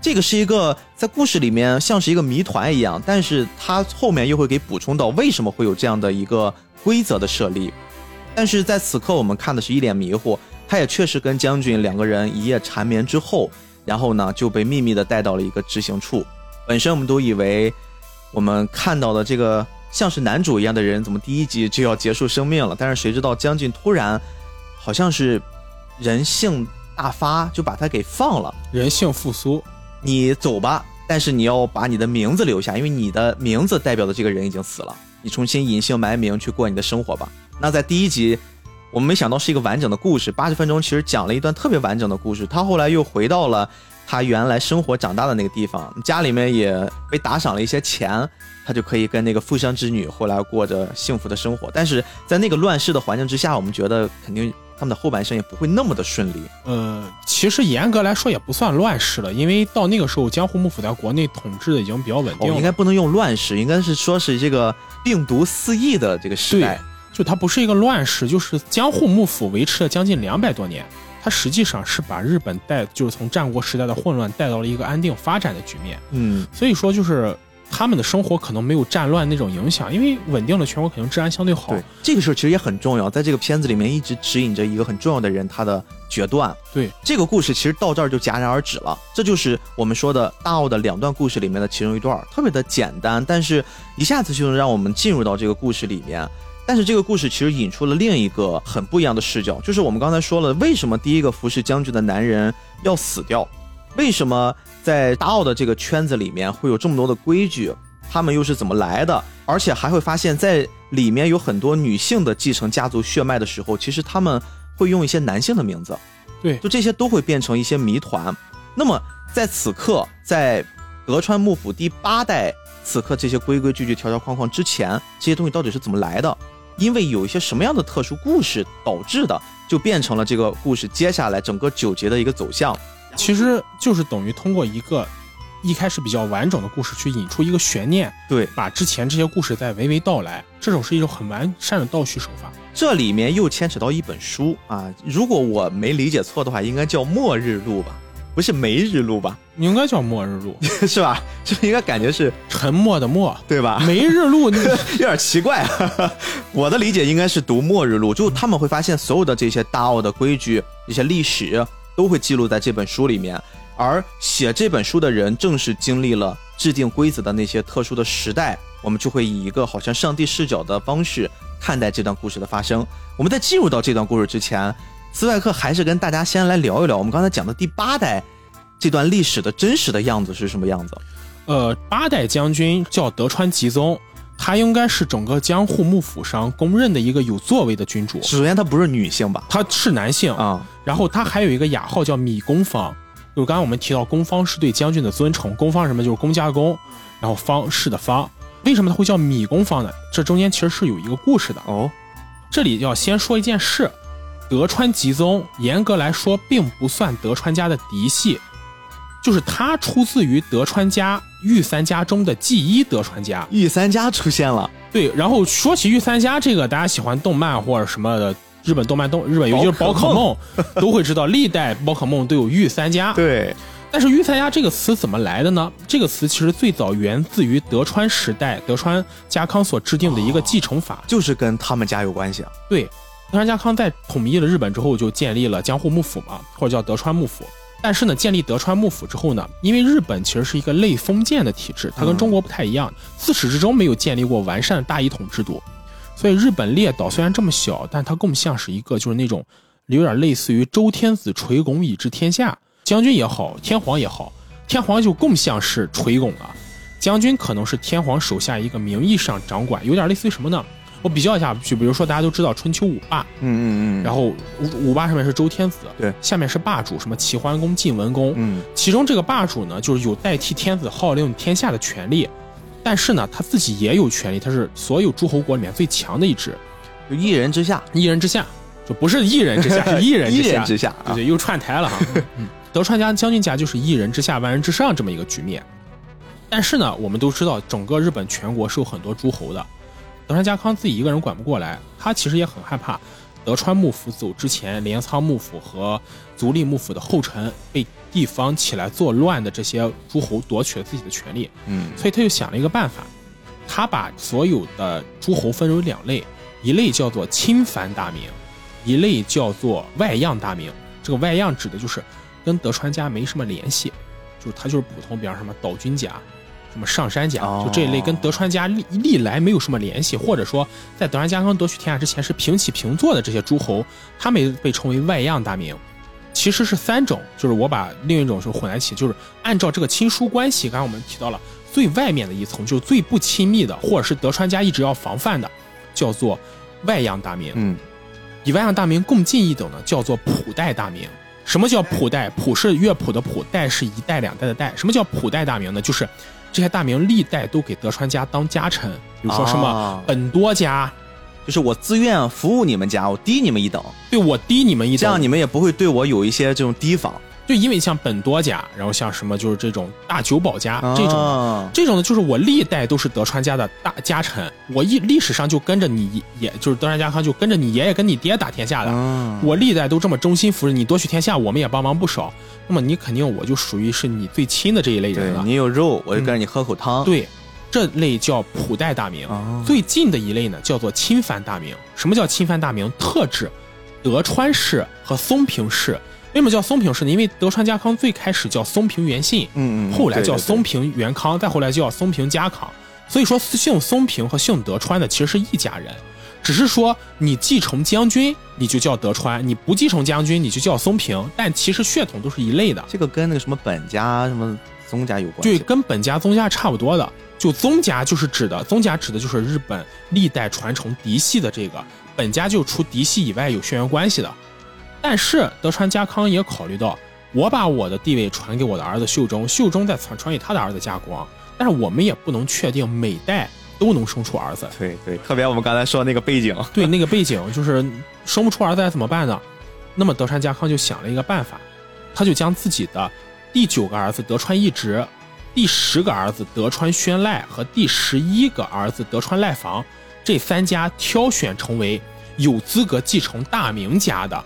这个是一个在故事里面像是一个谜团一样，但是他后面又会给补充到为什么会有这样的一个规则的设立。但是在此刻我们看的是一脸迷糊，他也确实跟将军两个人一夜缠绵之后，然后呢就被秘密的带到了一个执行处。本身我们都以为我们看到的这个像是男主一样的人，怎么第一集就要结束生命了？但是谁知道将军突然好像是人性大发，就把他给放了。人性复苏，你走吧，但是你要把你的名字留下，因为你的名字代表的这个人已经死了，你重新隐姓埋名去过你的生活吧。那在第一集，我们没想到是一个完整的故事，八十分钟其实讲了一段特别完整的故事。他后来又回到了他原来生活长大的那个地方，家里面也被打赏了一些钱，他就可以跟那个富商之女后来过着幸福的生活。但是在那个乱世的环境之下，我们觉得肯定他们的后半生也不会那么的顺利。呃，其实严格来说也不算乱世了，因为到那个时候，江户幕府在国内统治的已经比较稳定哦，了。应该不能用乱世，应该是说是这个病毒肆意的这个时代。就它不是一个乱世，就是江户幕府维持了将近两百多年，它实际上是把日本带，就是从战国时代的混乱带到了一个安定发展的局面。嗯，所以说，就是他们的生活可能没有战乱那种影响，因为稳定了全国可能治安相对好。对，这个事儿其实也很重要，在这个片子里面一直指引着一个很重要的人他的决断。对，这个故事其实到这儿就戛然而止了，这就是我们说的大奥的两段故事里面的其中一段，特别的简单，但是一下子就能让我们进入到这个故事里面。但是这个故事其实引出了另一个很不一样的视角，就是我们刚才说了，为什么第一个服侍将军的男人要死掉？为什么在大奥的这个圈子里面会有这么多的规矩？他们又是怎么来的？而且还会发现，在里面有很多女性的继承家族血脉的时候，其实他们会用一些男性的名字。对，就这些都会变成一些谜团。那么在此刻，在德川幕府第八代，此刻这些规规矩矩、条条框框之前，这些东西到底是怎么来的？因为有一些什么样的特殊故事导致的，就变成了这个故事接下来整个九节的一个走向。其实就是等于通过一个一开始比较完整的故事去引出一个悬念，对，把之前这些故事再娓娓道来。这种是一种很完善的倒叙手法。这里面又牵扯到一本书啊，如果我没理解错的话，应该叫《末日录》吧？不是《梅日录》吧？应该叫《末日录》是吧？就应该感觉是沉默的默，对吧？梅日录 有点奇怪。我的理解应该是读《末日录》，就他们会发现所有的这些大奥的规矩、一些历史都会记录在这本书里面，而写这本书的人正是经历了制定规则的那些特殊的时代，我们就会以一个好像上帝视角的方式看待这段故事的发生。我们在进入到这段故事之前。斯外克还是跟大家先来聊一聊我们刚才讲的第八代这段历史的真实的样子是什么样子？呃，八代将军叫德川吉宗，他应该是整个江户幕府上公认的一个有作为的君主。首先，他不是女性吧？他是男性啊。然后他还有一个雅号叫米公方，就是刚刚我们提到公方是对将军的尊称，公方什么就是公家公，然后方士的方。为什么他会叫米公方呢？这中间其实是有一个故事的哦。这里要先说一件事。德川吉宗严格来说并不算德川家的嫡系，就是他出自于德川家御三家中的第一德川家。御三家出现了，对。然后说起御三家这个，大家喜欢动漫或者什么的日本动漫动日本，尤其是宝可梦，都会知道历代宝可梦都有御三家。对。但是御三家这个词怎么来的呢？这个词其实最早源自于德川时代德川家康所制定的一个继承法，就是跟他们家有关系啊。对。德川家康在统一了日本之后，就建立了江户幕府嘛，或者叫德川幕府。但是呢，建立德川幕府之后呢，因为日本其实是一个类封建的体制，它跟中国不太一样，自始至终没有建立过完善的大一统制度。所以日本列岛虽然这么小，但它更像是一个就是那种有点类似于周天子垂拱以治天下，将军也好，天皇也好，天皇就更像是垂拱了，将军可能是天皇手下一个名义上掌管，有点类似于什么呢？我比较一下，就比如说大家都知道春秋五霸，嗯嗯嗯，然后五五霸上面是周天子，对，下面是霸主，什么齐桓公、晋文公，嗯，其中这个霸主呢，就是有代替天子号令天下的权利，但是呢，他自己也有权利，他是所有诸侯国里面最强的一支，就一人之下，一人之下，就不是一人之下，是一人之下。一人之下，对对，又串台了哈。德川家将军家就是一人之下，万人之上这么一个局面，但是呢，我们都知道，整个日本全国是有很多诸侯的。德川家康自己一个人管不过来，他其实也很害怕德川幕府走之前，镰仓幕府和足利幕府的后尘被地方起来作乱的这些诸侯夺取了自己的权利。嗯，所以他就想了一个办法，他把所有的诸侯分为两类，一类叫做亲藩大名，一类叫做外样大名。这个外样指的就是跟德川家没什么联系，就是他就是普通，比方什么岛君家。什么上山家，就这一类跟德川家历历来没有什么联系，或者说在德川家康夺取天下之前是平起平坐的这些诸侯，他们被称为外样大名。其实是三种，就是我把另一种是混在一起，就是按照这个亲疏关系，刚刚我们提到了最外面的一层，就是最不亲密的，或者是德川家一直要防范的，叫做外样大名。嗯，比外样大名更近一等的叫做普代大名。什么叫普代？普是乐谱的普，代是一代两代的代。什么叫普代大名呢？就是这些大名历代都给德川家当家臣，比如说什么本多家，就是我自愿服务你们家，我低你们一等，对我低你们一等，这样你们也不会对我有一些这种提防。就因为像本多家，然后像什么就是这种大久保家这种，这种呢就是我历代都是德川家的大家臣，我一历史上就跟着你，也就是德川家康就跟着你爷爷跟你爹打天下的，我历代都这么忠心服侍你，夺取天下，我们也帮忙不少。那么你肯定我就属于是你最亲的这一类人了。你有肉，我就跟着你喝口汤。对，这类叫普代大名。哦最近的一类呢，叫做侵犯大名。什么叫侵犯大名？特指德川氏和松平氏。为什么叫松平氏呢？因为德川家康最开始叫松平元信，嗯嗯，后来叫松平元康，再后来叫松平家康。所以说，姓松平和姓德川的其实是一家人，只是说你继承将军你就叫德川，你不继承将军你就叫松平，但其实血统都是一类的。这个跟那个什么本家什么宗家有关对，跟本家宗家差不多的。就宗家就是指的，宗家指的就是日本历代传承嫡系的这个，本家就除嫡系以外有血缘关系的。但是德川家康也考虑到，我把我的地位传给我的儿子秀忠，秀忠再传传给他的儿子家光，但是我们也不能确定每代都能生出儿子。对对，特别我们刚才说那个背景，对，那个背景就是生不出儿子该怎么办呢？那么德川家康就想了一个办法，他就将自己的第九个儿子德川义直、第十个儿子德川宣赖和第十一个儿子德川赖房这三家挑选成为有资格继承大名家的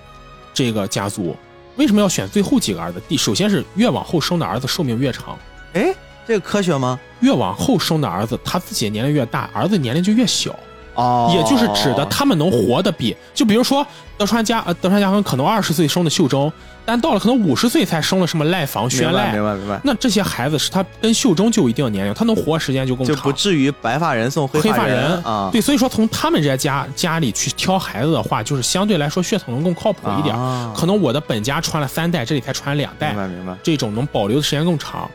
这个家族。为什么要选最后几个儿子？第首先是越往后生的儿子寿命越长，哎，这个科学吗？越往后生的儿子他自己的年龄越大，儿子年龄就越小。哦，也就是指的他们能活得比，就比如说德川家呃德川家康可能二十岁生的秀忠，但到了可能五十岁才生了什么赖房、宣明白赖，明白明白，那这些孩子是他跟秀忠就有一定的年龄，他能活时间就更长。就不至于白发人送黑黑发人人啊。对，所以说从他们这些家家里去挑孩子的话，就是相对来说血统能更靠谱一点。啊可能我的本家传了三代，这里才传两代明，白明白。这种能保留的时间更长。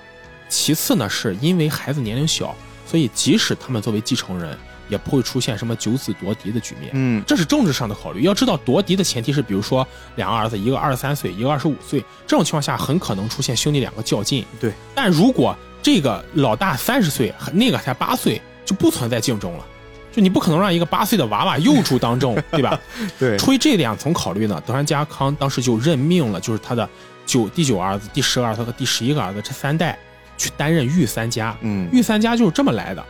其次呢，是因为孩子年龄小，所以即使他们作为继承人，也不会出现什么九子夺嫡的局面。嗯，这是政治上的考虑。要知道，夺嫡的前提是，比如说两个儿子，一个二十三岁，一个二十五岁，这种情况下很可能出现兄弟两个较劲。对，但如果这个老大三十岁，那个才八岁，就不存在竞争了。就你不可能让一个八岁的娃娃幼主当政，对吧？对，出于这两层考虑呢，德川家康当时就任命了，就是他的九第九儿子、第十个儿子和第十一个儿子这三代去担任御三家。嗯，御三家就是这么来的。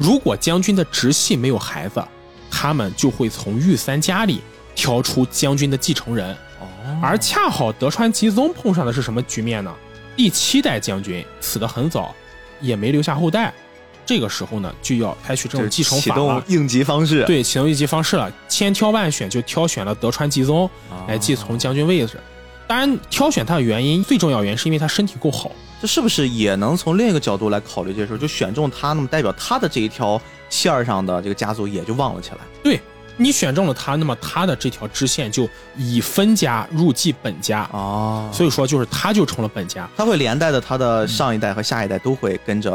如果将军的直系没有孩子，他们就会从御三家里挑出将军的继承人。哦，而恰好德川吉宗碰上的是什么局面呢？第七代将军死得很早，也没留下后代。这个时候呢，就要采取这种继承启法了。动应急方式，对，启动应急方式了，千挑万选就挑选了德川吉宗啊，来继承将军位置。当然，挑选他的原因最重要原因是因为他身体够好。这是不是也能从另一个角度来考虑这事儿？就选中他，那么代表他的这一条线儿上的这个家族也就旺了起来。对你选中了他，那么他的这条支线就以分家入继本家，哦，所以说就是他就成了本家他会连带的他的上一代和下一代都会跟着，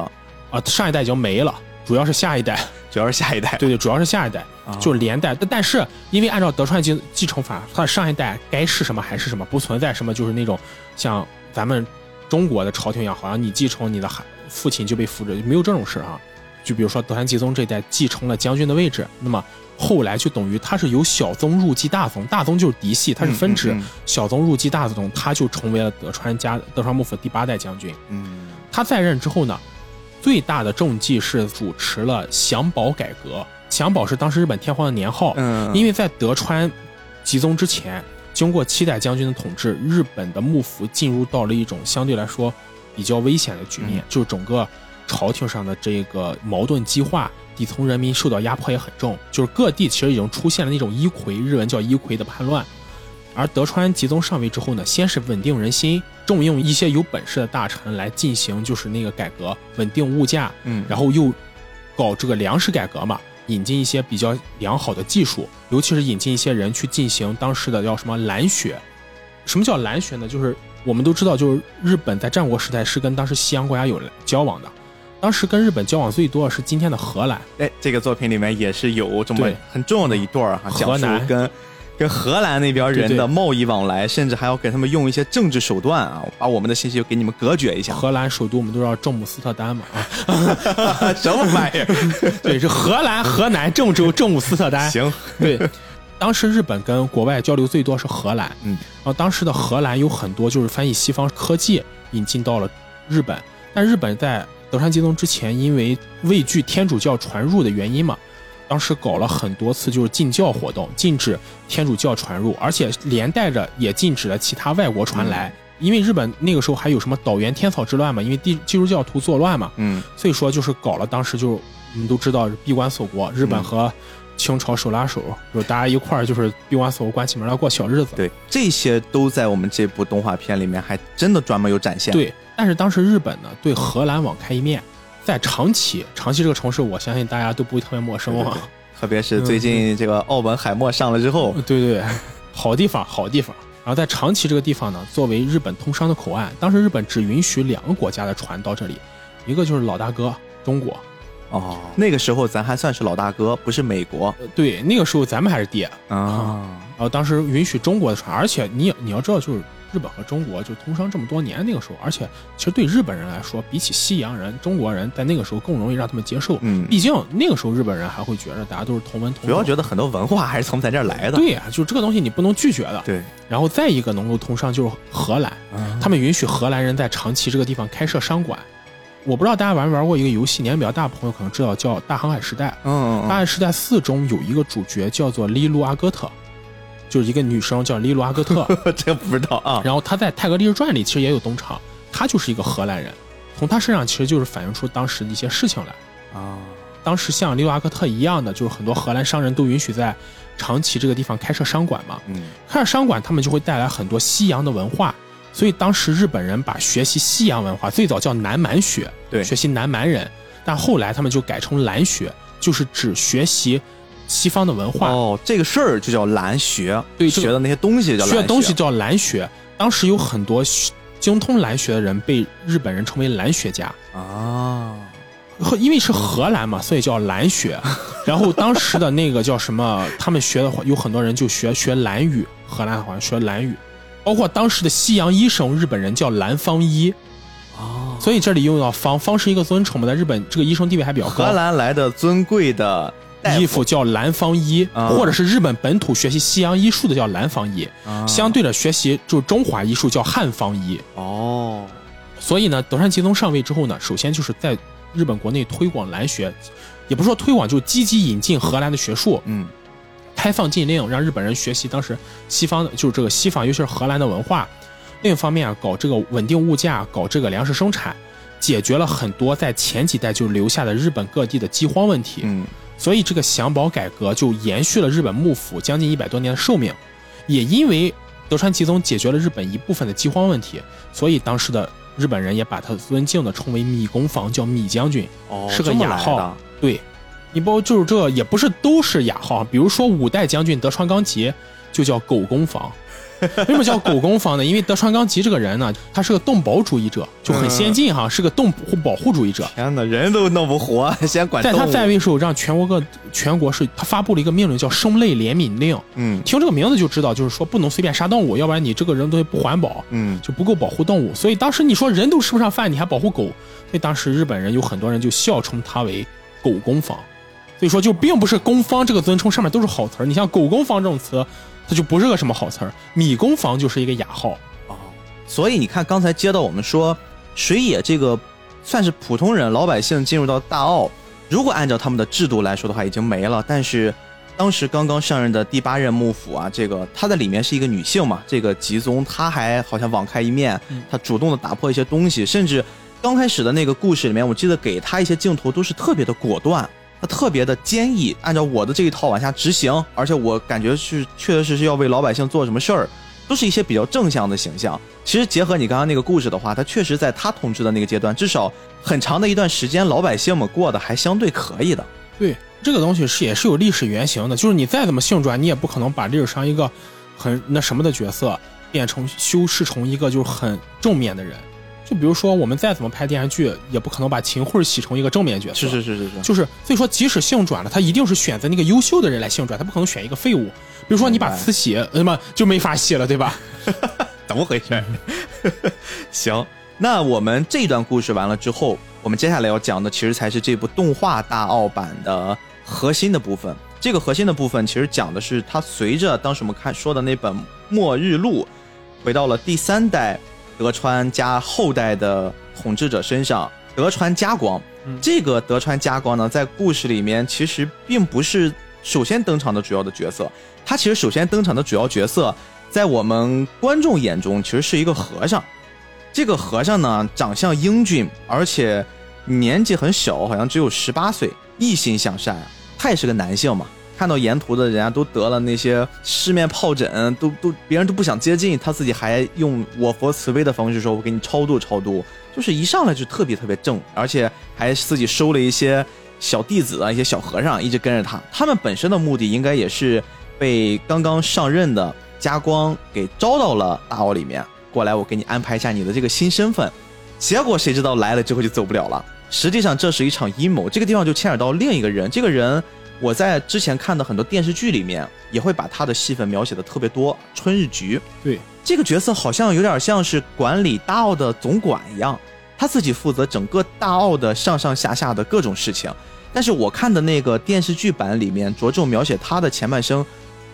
啊。上一代已经没了，主要是下一代，主要是下一代。对对，主要是下一代，啊就是连带。但但是因为按照德川继继承法，他的上一代该是什么还是什么，不存在什么就是那种像咱们中国的朝廷一样，好像你继承你的孩父亲就被扶着，没有这种事啊。就比如说德川吉宗这一代继承了将军的位置，那么后来就等于他是由小宗入继大宗，大宗就是嫡系，他是分支，嗯嗯小宗入继大宗，他就成为了德川家德川幕府第八代将军。嗯，他在任之后呢，最大的政绩是主持了享保改革。享保是当时日本天皇的年号，嗯，因为在德川吉宗之前，经过七代将军的统治，日本的幕府进入到了一种相对来说比较危险的局面，嗯。就是整个朝廷上的这个矛盾激化，底层人民受到压迫也很重，就是各地其实已经出现了那种一揆，日文叫一揆的叛乱。而德川吉宗上位之后呢，先是稳定人心，重用一些有本事的大臣来进行就是那个改革，稳定物价，嗯，然后又搞这个粮食改革嘛，引进一些比较良好的技术，尤其是引进一些人去进行当时的叫什么蓝学。什么叫蓝学呢？就是我们都知道，就是日本在战国时代是跟当时西洋国家有交往的，当时跟日本交往最多的是今天的荷兰。哎，这个作品里面也是有这么对很重要的一段儿哈，讲河南述跟跟荷兰那边人的贸易往来，甚至还要给他们用一些政治手段啊，把我们的信息给你们隔绝一下。荷兰首都我们都知道郑姆斯特丹嘛啊，什么玩意儿？对，是荷兰河南郑州郑姆斯特丹。行，对，当时日本跟国外交流最多是荷兰，嗯，然后当时的荷兰有很多就是翻译西方科技引进到了日本，但日本在德川吉宗之前，因为畏惧天主教传入的原因嘛，当时搞了很多次就是禁教活动，禁止天主教传入，而且连带着也禁止了其他外国传来。因为日本那个时候还有什么岛原天草之乱嘛，因为地基督教徒作乱嘛，嗯，所以说就是搞了当时就我们都知道闭关锁国，日本嗯和清朝手拉手，就是大家一块儿就是闭关锁国关起门来过小日子。对，这些都在我们这部动画片里面还真的专门有展现。，对，但是当时日本呢对荷兰网开一面，在长崎，长崎这个城市我相信大家都不会特别陌生啊。对对特别是最近这个奥本海默上了之后，对对，好地方，好地方。然后在长崎这个地方呢，作为日本通商的口岸，当时日本只允许两个国家的船到这里，一个就是老大哥中国，哦，那个时候咱还算是老大哥，不是美国呃对，那个时候咱们还是爹。啊。然后当时允许中国的船，而且你你要知道，就是日本和中国就通商这么多年，那个时候，而且其实对日本人来说，比起西洋人，中国人在那个时候更容易让他们接受。嗯，毕竟那个时候日本人还会觉得大家都是同文同种。主要觉得很多文化还是从咱这儿来的。对呀、就这个东西你不能拒绝的。对，然后再一个能够通商就是荷兰，他们允许荷兰人在长崎这个地方开设商馆。我不知道大家玩没玩过一个游戏，年龄比较大的朋友可能知道，叫《大航海时代》。嗯，《大航海时代四》中有一个主角叫做利露阿戈特，就是一个女生叫莉露阿戈特。嗯，这个不知道啊。然后她在《泰格利日传》里其实也有登场，她就是一个荷兰人。从她身上其实就是反映出当时的一些事情来。啊，当时像莉露阿戈特一样的，就是很多荷兰商人都允许在长崎这个地方开设商馆嘛。嗯，开设商馆，他们就会带来很多西洋的文化。所以当时日本人把学习西洋文化最早叫南蛮学，对学习南蛮人，但后来他们就改成兰学，就是只学习西方的文化，哦，这个事儿就叫蓝学，对学的那些东西叫蓝学的东西叫蓝学。当时有很多学精通蓝学的人被日本人称为蓝学家，啊。和因为是荷兰嘛，所以叫蓝学。然后当时的那个叫什么，他们学的话，有很多人就学学蓝语，荷兰好像学蓝语，包括当时的西洋医生，日本人叫蓝方医。哦，所以这里用到方，方是一个尊称嘛，在日本这个医生地位还比较高。荷兰来的尊贵的大衣服叫蓝方医，啊或者是日本本土学习西洋医术的叫蓝方医，啊相对的学习就是中华医术叫汉方医。哦，所以呢，德川吉宗上位之后呢，首先就是在日本国内推广蓝学，也不是说推广，就积极引进荷兰的学术，嗯开放禁令，让日本人学习当时西方的，就是这个西方，尤其是荷兰的文化。另一方面啊，搞这个稳定物价，搞这个粮食生产，解决了很多在前几代就留下的日本各地的饥荒问题。嗯所以这个享保改革就延续了日本幕府将近一百多年的寿命。也因为德川吉宗解决了日本一部分的饥荒问题，所以当时的日本人也把他尊敬的称为米宫房，叫米将军。哦，是个雅号对，你包括就是这也不是都是雅号，比如说五代将军德川纲吉就叫狗公房。为什么叫狗公方呢？因为德川纲吉这个人呢，他是个动保主义者，就很先进哈，是个动物保护主义者。天哪，人都弄不活，先管在他在位时候，让全国各全国是他发布了一个命令，叫生类怜悯令。嗯听这个名字就知道，就是说不能随便杀动物，要不然你这个人东西不环保，嗯就不够保护动物。所以当时你说人都吃不上饭，你还保护狗，所以当时日本人有很多人就笑称他为狗公方。所以说就并不是公方这个尊称上面都是好词儿，你像狗公方这种词，它就不是个什么好词儿。米工房就是一个雅号。啊，所以你看，刚才接到我们说水野这个算是普通人老百姓进入到大奥，如果按照他们的制度来说的话，已经没了。但是当时刚刚上任的第八任幕府啊，这个她在里面是一个女性嘛，这个吉宗她还好像网开一面嗯，她主动的打破一些东西，甚至刚开始的那个故事里面，我记得给她一些镜头都是特别的果断。她特别的坚毅，按照我的这一套往下执行，而且我感觉是确确实实要为老百姓做什么事儿，都是一些比较正向的形象。其实结合你刚刚那个故事的话，他确实在他统治的那个阶段，至少很长的一段时间，老百姓们过得还相对可以的。对，这个东西是也是有历史原型的，就是你再怎么性转，你也不可能把历史上一个很那什么的角色变成修饰成一个就是很正面的人。就比如说我们再怎么拍电视剧，也不可能把秦桧洗成一个正面角色。是是是是是，就是所以说，即使性转了，他一定是选择那个优秀的人来性转，他不可能选一个废物。比如说你把慈禧，那么就没法洗了，对吧？怎么回事？行，那我们这段故事完了之后，我们接下来要讲的其实才是这部动画大奥版的核心的部分。这个核心的部分其实讲的是，他随着当时我们看说的那本《末日录》，回到了第三代德川家后代的统治者身上。德川家光，嗯这个德川家光呢，在故事里面其实并不是首先登场的主要的角色，他其实首先登场的主要角色，在我们观众眼中其实是一个和尚。这个和尚呢，长相英俊，而且年纪很小，好像只有十八岁，一心向善。他也是个男性嘛，看到沿途的人家都得了那些失面疱疹，都都别人都不想接近，他自己还用我佛慈悲的方式说：“我给你超度超度。”就是一上来就特别特别正，而且还自己收了一些小弟子啊，一些小和尚一直跟着他。他们本身的目的应该也是被刚刚上任的家光给招到了大奥里面。过来，我给你安排一下你的这个新身份。结果谁知道来了之后就走不了了。实际上这是一场阴谋。这个地方就牵扯到另一个人。这个人我在之前看的很多电视剧里面也会把他的戏份描写的特别多。春日局，对这个角色好像有点像是管理大奥的总管一样，他自己负责整个大奥的上上下下的各种事情。但是我看的那个电视剧版里面着重描写他的前半生。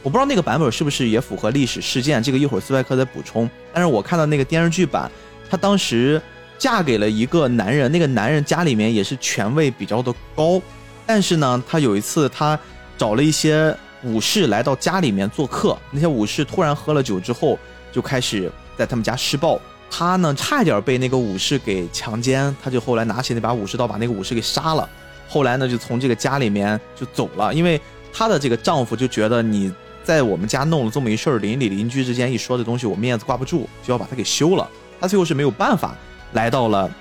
我不知道那个版本是不是也符合历史事件，这个一会儿斯派克再补充。但是我看到那个电视剧版，她当时嫁给了一个男人，那个男人家里面也是权位比较的高，但是呢，他有一次他找了一些武士来到家里面做客，那些武士突然喝了酒之后就开始在他们家施暴，他呢差一点被那个武士给强奸，他就后来拿起那把武士刀把那个武士给杀了，后来呢就从这个家里面就走了，因为她的这个丈夫就觉得你。在我们家弄了这么一事儿，邻里邻居之间一说这东西，我面子挂不住，就要把他给休了。他最后是没有办法，来到了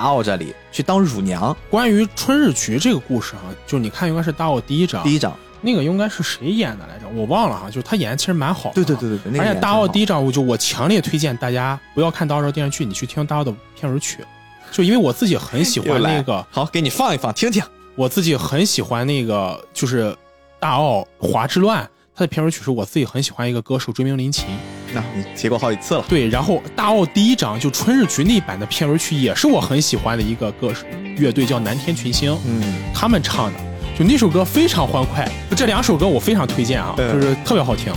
大奥这里去当乳娘。关于春日局这个故事哈，就你看应该是大奥第一章，第一章那个应该是谁演的来着？我忘了哈，就是他演的其实蛮好。对对对对对，而且大奥第一章，我就我强烈推荐大家不要看大奥这电视剧，你去听大奥的片尾曲，就因为我自己很喜欢那个。好，给你放一放听听。我自己很喜欢那个，就是大奥华之乱。他的片尾曲是我自己很喜欢一个歌手追名林琴，那你提过好几次了。对，然后大奥第一章就春日局那版的片尾曲也是我很喜欢的一个歌手乐队叫南天群星，嗯，他们唱的，就那首歌非常欢快，这两首歌我非常推荐啊，就是特别好听。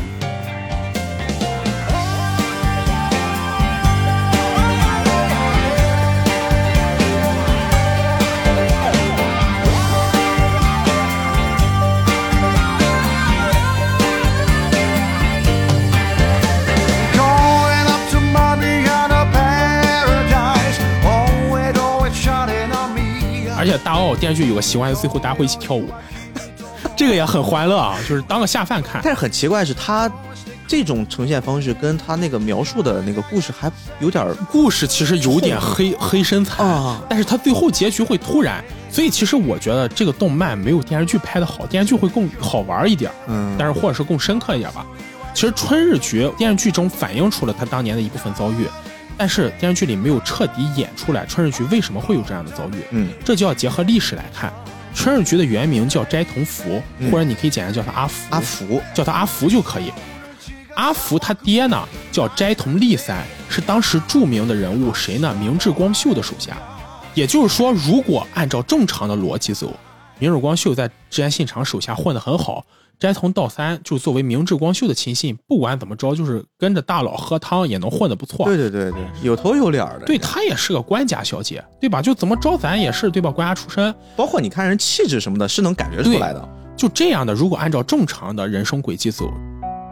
而且大奥电视剧有个习惯，就最后大家会一起跳舞，这个也很欢乐啊，就是当个下饭看。但是很奇怪是，他这种呈现方式跟他那个描述的那个故事还有点故事，其实有点黑黑身材啊。但是他最后结局会突然，所以其实我觉得这个动漫没有电视剧拍的好，电视剧会更好玩一点，嗯，但是或者是更深刻一点吧。其实春日局电视剧中反映出了他当年的一部分遭遇。但是电视剧里没有彻底演出来春日局为什么会有这样的遭遇。嗯，这就要结合历史来看。春日局的原名叫斋藤福，或者你可以简单叫他阿福。阿福，叫他阿福就可以。阿福他爹呢叫斋藤利三，是当时著名的人物谁呢？明智光秀的手下。也就是说，如果按照正常的逻辑走，明治光秀在织田信长手下混得很好。斋藤道三就作为明治光秀的亲信，不管怎么着，就是跟着大佬喝汤也能混得不错。对对对对，有头有脸的。对他也是个官家小姐，对吧？就怎么着咱也是对吧？官家出身，包括你看人气质什么的，是能感觉出来的。就这样的，如果按照正常的人生轨迹走，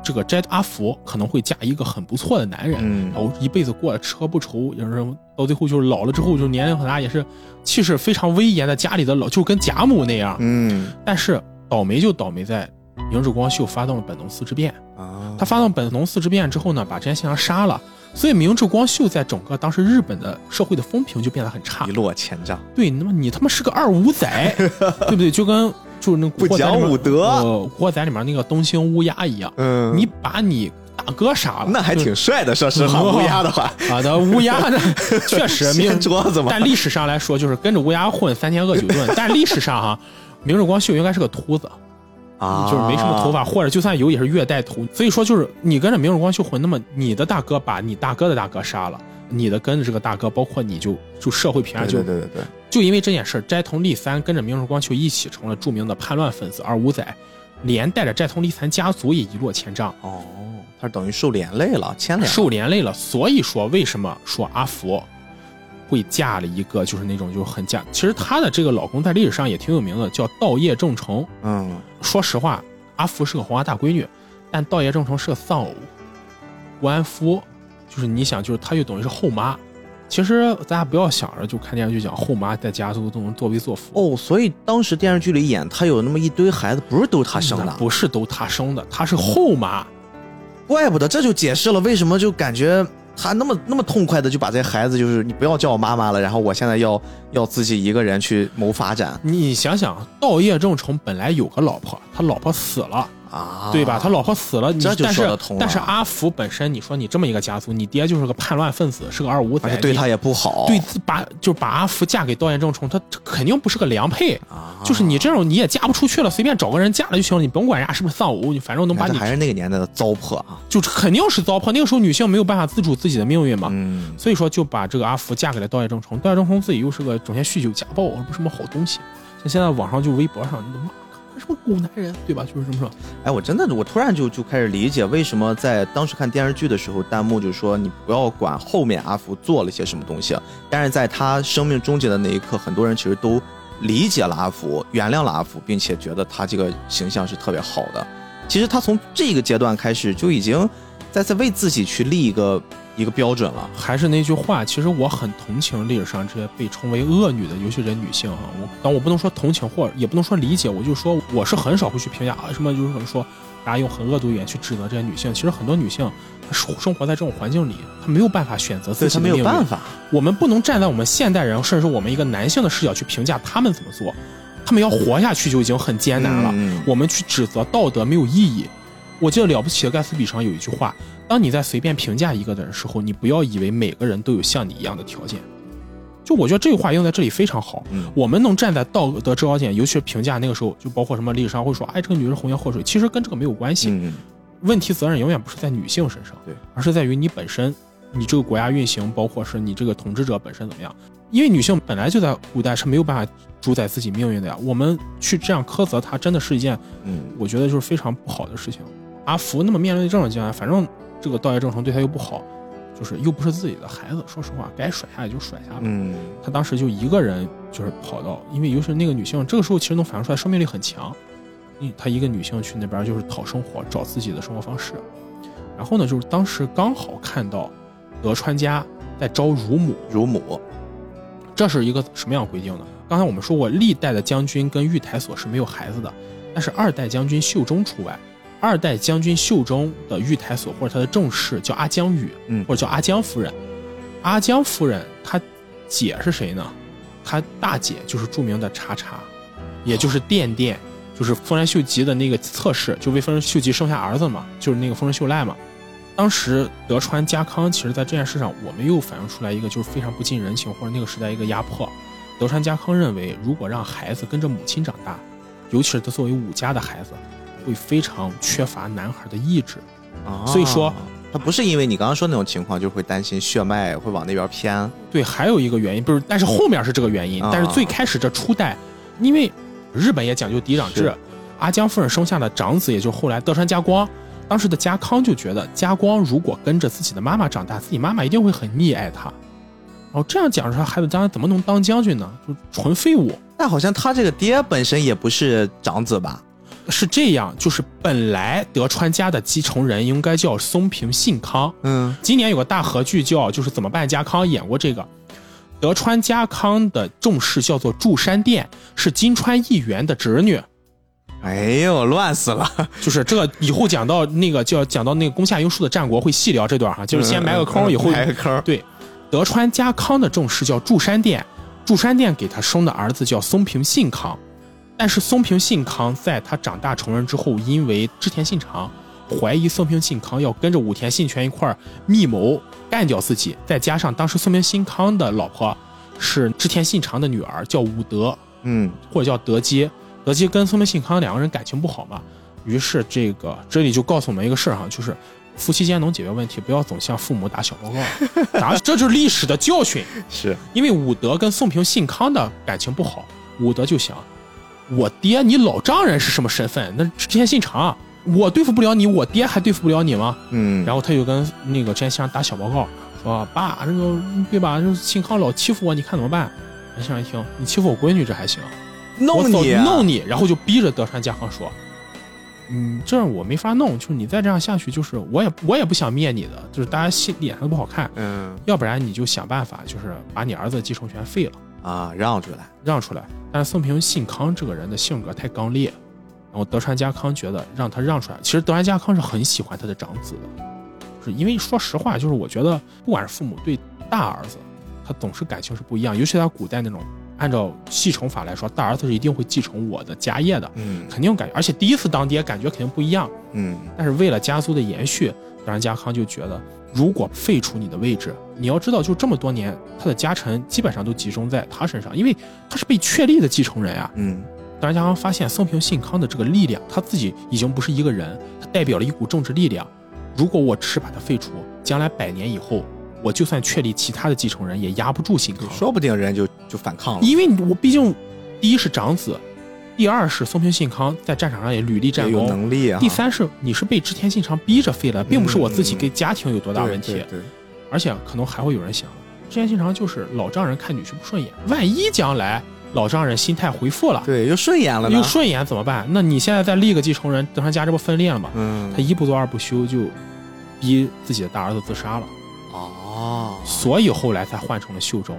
这个斋阿福可能会嫁一个很不错的男人，然后一辈子过得吃喝不愁，也是到最后就是老了之后就年龄很大，也是气势非常威严的家里的老，就跟贾母那样。嗯，但是倒霉就倒霉在。明治光秀发动了本能寺之变啊！他发动本能寺之变之后呢，把织田信长杀了，所以明治光秀在整个当时日本的社会的风评就变得很差，一落千丈。对，那么你他妈是个二五仔，对不对？就跟就是那不讲武德，呃，古惑仔里面那个东兴乌鸦一样。嗯，你把你大哥杀了，那还挺帅的，说实话。乌鸦的话，啊，那乌鸦呢，确实明桌子嘛。但历史上来说，就是跟着乌鸦混三天饿九顿。但历史上哈，明治光秀应该是个秃子。啊，就是没什么头发，或者就算有也是月带头。所以说，就是你跟着明日光秀混，那么你的大哥把你大哥的大哥杀了，你的跟着这个大哥，包括你就就社会平安就对对对对，就因为这件事，斋藤利三跟着明日光秀一起成了著名的叛乱分子而五仔，连带着斋藤利三家族也一落千丈。哦，他等于受连累了，牵连受连累了。所以说，为什么说阿福？会嫁了一个就是那种就是很嫁，其实她的这个老公在历史上也挺有名的，叫道叶正成。嗯，说实话，阿福是个黄花大闺女，但道爷正成是个丧偶。官夫，就是你想，就是她就等于是后妈。其实大家不要想着就看电视剧讲后妈在家都都能作威作福哦，所以当时电视剧里演她有那么一堆孩子，不是都是她生的，不是都她生的，她是后妈。怪不得，这就解释了为什么就感觉他那么那么痛快的就把这孩子，就是你不要叫我妈妈了，然后我现在要要自己一个人去谋发展。你想想，道业正重本来有个老婆，他老婆死了。啊，对吧？他老婆死了，你这就但是说得通了但是阿福本身，你说你这么一个家族，你爹就是个叛乱分子，是个二五仔，而且对他也不好。对把就把阿福嫁给刀剑正崇，他他肯定不是个良配。啊，就是你这种你也嫁不出去了，随便找个人嫁了就行了，你甭管人家是不是丧偶，你反正能把你这还是那个年代的糟粕啊。就肯定是糟粕。那个时候女性没有办法自主自己的命运嘛，嗯，所以说就把这个阿福嫁给了刀剑正崇。刀剑正崇自己又是个整天酗酒家暴，不是什么好东西。像现在网上就微博上你都骂什么狗男人，对吧？就是这么说。哎，我真的，我突然就就开始理解为什么在当时看电视剧的时候，弹幕就说你不要管后面阿福做了些什么东西，但是在他生命终结的那一刻，很多人其实都理解了阿福，原谅了阿福，并且觉得他这个形象是特别好的。其实他从这个阶段开始就已经在在为自己去立一个一个标准了。还是那句话，其实我很同情历史上这些被称为恶女的，尤其是女性哈。我但我不能说同情，或者也不能说理解，我就说我是很少会去评价啊什么，就是说大家用很恶毒语言去指责这些女性。其实很多女性她生生活在这种环境里，她没有办法选择自所以他没有己的命运。办法，我们不能站在我们现代人，甚至是我们一个男性的视角去评价他们怎么做。他们要活下去就已经很艰难了，嗯我们去指责道德没有意义。我记得《了不起的盖茨比》上有一句话：当你在随便评价一个人的时候，你不要以为每个人都有像你一样的条件。就我觉得这句话用在这里非常好。嗯我们能站在道德制高点，尤其是评价那个时候，就包括什么历史上会说，哎，这个女人红颜祸水，其实跟这个没有关系。嗯，问题责任永远不是在女性身上，对，而是在于你本身，你这个国家运行，包括是你这个统治者本身怎么样。因为女性本来就在古代是没有办法主宰自己命运的呀，我们去这样苛责她，真的是一件嗯我觉得就是非常不好的事情。阿福那么面对这种情况，反正这个道业正成对他又不好，就是又不是自己的孩子，说实话，该甩下来就甩下来。嗯他当时就一个人就是跑到，因为尤其是那个女性，这个时候其实能反映出来生命力很强。嗯，她一个女性去那边就是讨生活，找自己的生活方式。然后呢，就是当时刚好看到德川家在招乳母，乳母，这是一个什么样规定呢？刚才我们说过，历代的将军跟御台所是没有孩子的，但是二代将军秀忠除外。二代将军秀忠的御台所或者他的正室叫阿江宇，嗯或者叫阿江夫人。阿江夫人她姐是谁呢？她大姐就是著名的茶茶，也就是殿殿，就是丰臣秀吉的那个侧室，就为丰臣秀吉生下儿子嘛，就是那个丰臣秀赖嘛。当时德川家康其实在这件事上，我们又反映出来一个就是非常不近人情，或者那个时代一个压迫。德川家康认为，如果让孩子跟着母亲长大，尤其是他作为武家的孩子，会非常缺乏男孩的意志。啊所以说他不是因为你刚刚说那种情况，就会担心血脉会往那边偏。对，还有一个原因不是，但是后面是这个原因。啊但是最开始这初代，因为日本也讲究嫡长制，阿江夫人生下的长子，也就是后来德川家光，当时的家康就觉得家光如果跟着自己的妈妈长大，自己妈妈一定会很溺爱他。然后这样讲出来，孩子将来怎么能当将军呢？就纯废物。但好像他这个爹本身也不是长子吧？是这样，就是本来德川家的继承人应该叫松平信康，嗯，今年有个大合剧叫就是怎么办家康演过这个，德川家康的重视叫做祝山殿，是金川议员的侄女。哎呦，乱死了！就是这个以后讲到那个叫讲到那个宫下英树的战国会细聊这段哈，就是先埋个坑，以后埋个坑。对德川家康的正室叫祝山殿，祝山殿给他生的儿子叫松平信康，但是松平信康在他长大成人之后，因为织田信长怀疑松平信康要跟着武田信玄一块儿密谋干掉自己，再加上当时松平信康的老婆是织田信长的女儿，叫武德，嗯，或者叫德基，德基跟松平信康两个人感情不好嘛，于是这个这里就告诉我们一个事儿哈，就是夫妻间能解决问题，不要总向父母打小报告，打这就是历史的教训。是。因为武德跟宋平信康的感情不好，武德就想，我爹你老丈人是什么身份？那织田信长，我对付不了你，我爹还对付不了你吗？嗯，然后他就跟那个织田信长打小报告，说爸，这个对吧？这信康老欺负我，你看怎么办？织田信长一听，你欺负我闺女这还行，弄你啊弄你，然后就逼着德川家康说，嗯，这样我没法弄，就是你再这样下去，就是我也我也不想灭你的，就是大家心脸上都不好看，嗯要不然你就想办法，就是把你儿子继承权废了，啊，让出来，让出来。但是宋平信康这个人的性格太刚烈，然后德川家康觉得让他让出来，其实德川家康是很喜欢他的长子的，就是因为说实话，就是我觉得不管是父母对大儿子，他总是感情是不一样，尤其在古代那种按照继承法来说，大儿子是一定会继承我的家业的，嗯肯定感觉，而且第一次当爹感觉肯定不一样。嗯但是为了家族的延续，德川家康就觉得，如果废除你的位置，你要知道，就这么多年，他的家臣基本上都集中在他身上，因为他是被确立的继承人啊。嗯德川家康发现松平信康的这个力量，他自己已经不是一个人，他代表了一股政治力量。如果我只是把他废除，将来百年以后，我就算确立其他的继承人，也压不住信康。说不定人就就反抗了，因为我毕竟，第一是长子，第二是松平信康在战场上也屡立战功有功，能力啊。第三是你是被织田信长逼着废了，并不是我自己给家庭有多大问题，对对对而且可能还会有人想，织田信长就是老丈人看女婿不顺眼，万一将来老丈人心态回复了，对，又顺眼了又。顺眼怎么办？那你现在再立个继承人，德川家这不分裂了吗？嗯他一不做二不休，就逼自己的大儿子自杀了，哦，所以后来才换成了秀忠。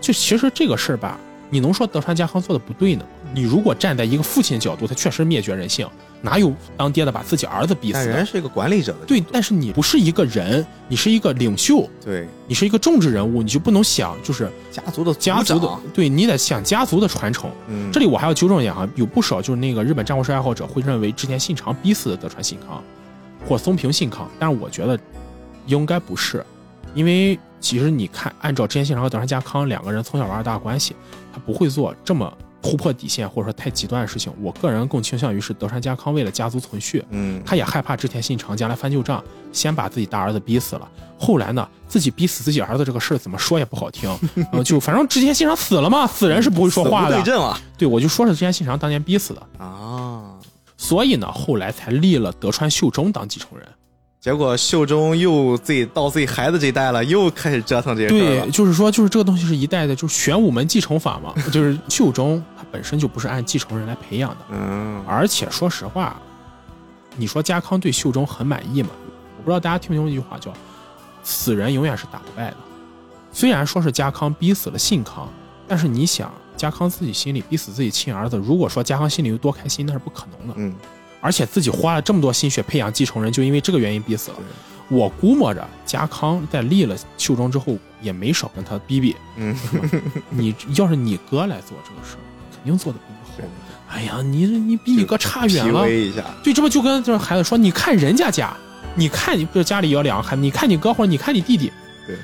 就其实这个事儿吧，你能说德川家康做的不对呢？你如果站在一个父亲的角度，他确实灭绝人性，哪有当爹的把自己儿子逼死的？但人是一个管理者的对，但是你不是一个人，你是一个领袖，对你是一个政治人物，你就不能想就是家族的家族的，对你得想家族的传承。嗯，这里我还要纠正一下哈，有不少就是那个日本战国史爱好者会认为之前信长逼死的德川信康，或松平信康，但是我觉得应该不是，因为其实你看，按照之前信长和德川家康两个人从小玩到大的关系，他不会做这么突破底线或者说太极端的事情。我个人更倾向于是德川家康为了家族存续，嗯，他也害怕织田信长将来翻旧账，先把自己大儿子逼死了。后来呢，自己逼死自己儿子这个事儿怎么说也不好听，呃，就反正织田信长死了嘛，死人是不会说话的对。证了对，我就说是织田信长当年逼死的，啊！所以呢，后来才立了德川秀忠当继承人。结果秀忠又自己到自己孩子这一代了，又开始折腾这个对，就是说，就是这个东西是一代的，就是玄武门继承法嘛，就是秀忠他本身就不是按继承人来培养的，嗯，而且说实话，你说家康对秀忠很满意吗？我不知道大家听没听过一句话叫“死人永远是打不败的”。虽然说是家康逼死了信康，但是你想，家康自己心里逼死自己亲儿子，如果说家康心里有多开心，那是不可能的。嗯，而且自己花了这么多心血培养继承人，就因为这个原因逼死了。我估摸着家康在立了秀忠之后，也没少跟他逼逼。嗯，你要是你哥来做这个事儿，肯定做的比你对好。哎呀，你你比你哥差远了。一下，对，这不就跟这孩子说，你看人家家，你看你这家里有两个孩子，你看你哥或者你看你弟弟，对，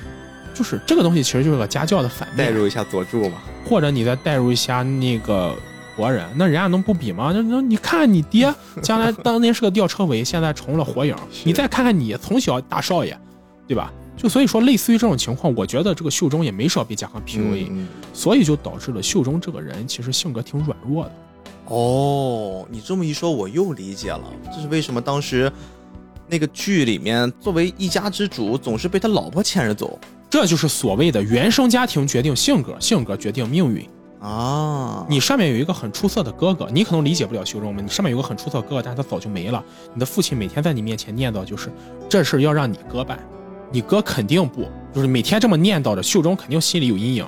就是这个东西其实就是个家教的反面，代入一下佐助嘛。或者你再代入一下那个活人，那人家能不比吗？那 那你看看你爹，将来当年是个吊车尾，现在成了火影，你再看看你从小大少爷，对吧？就所以说，类似于这种情况，我觉得这个秀忠也没少被家康 PUA，、所以就导致了秀忠这个人其实性格挺软弱的。哦，你这么一说，我又理解了，这是为什么当时那个剧里面，作为一家之主，总是被他老婆牵着走这就是所谓的原生家庭决定性格，性格决定命运。啊。你上面有一个很出色的哥哥，你可能理解不了修忠们。你上面有个很出色的哥哥，但是他早就没了。你的父亲每天在你面前念叨，就是这事儿要让你哥办，你哥肯定不，就是每天这么念叨着，秀忠肯定心里有阴影。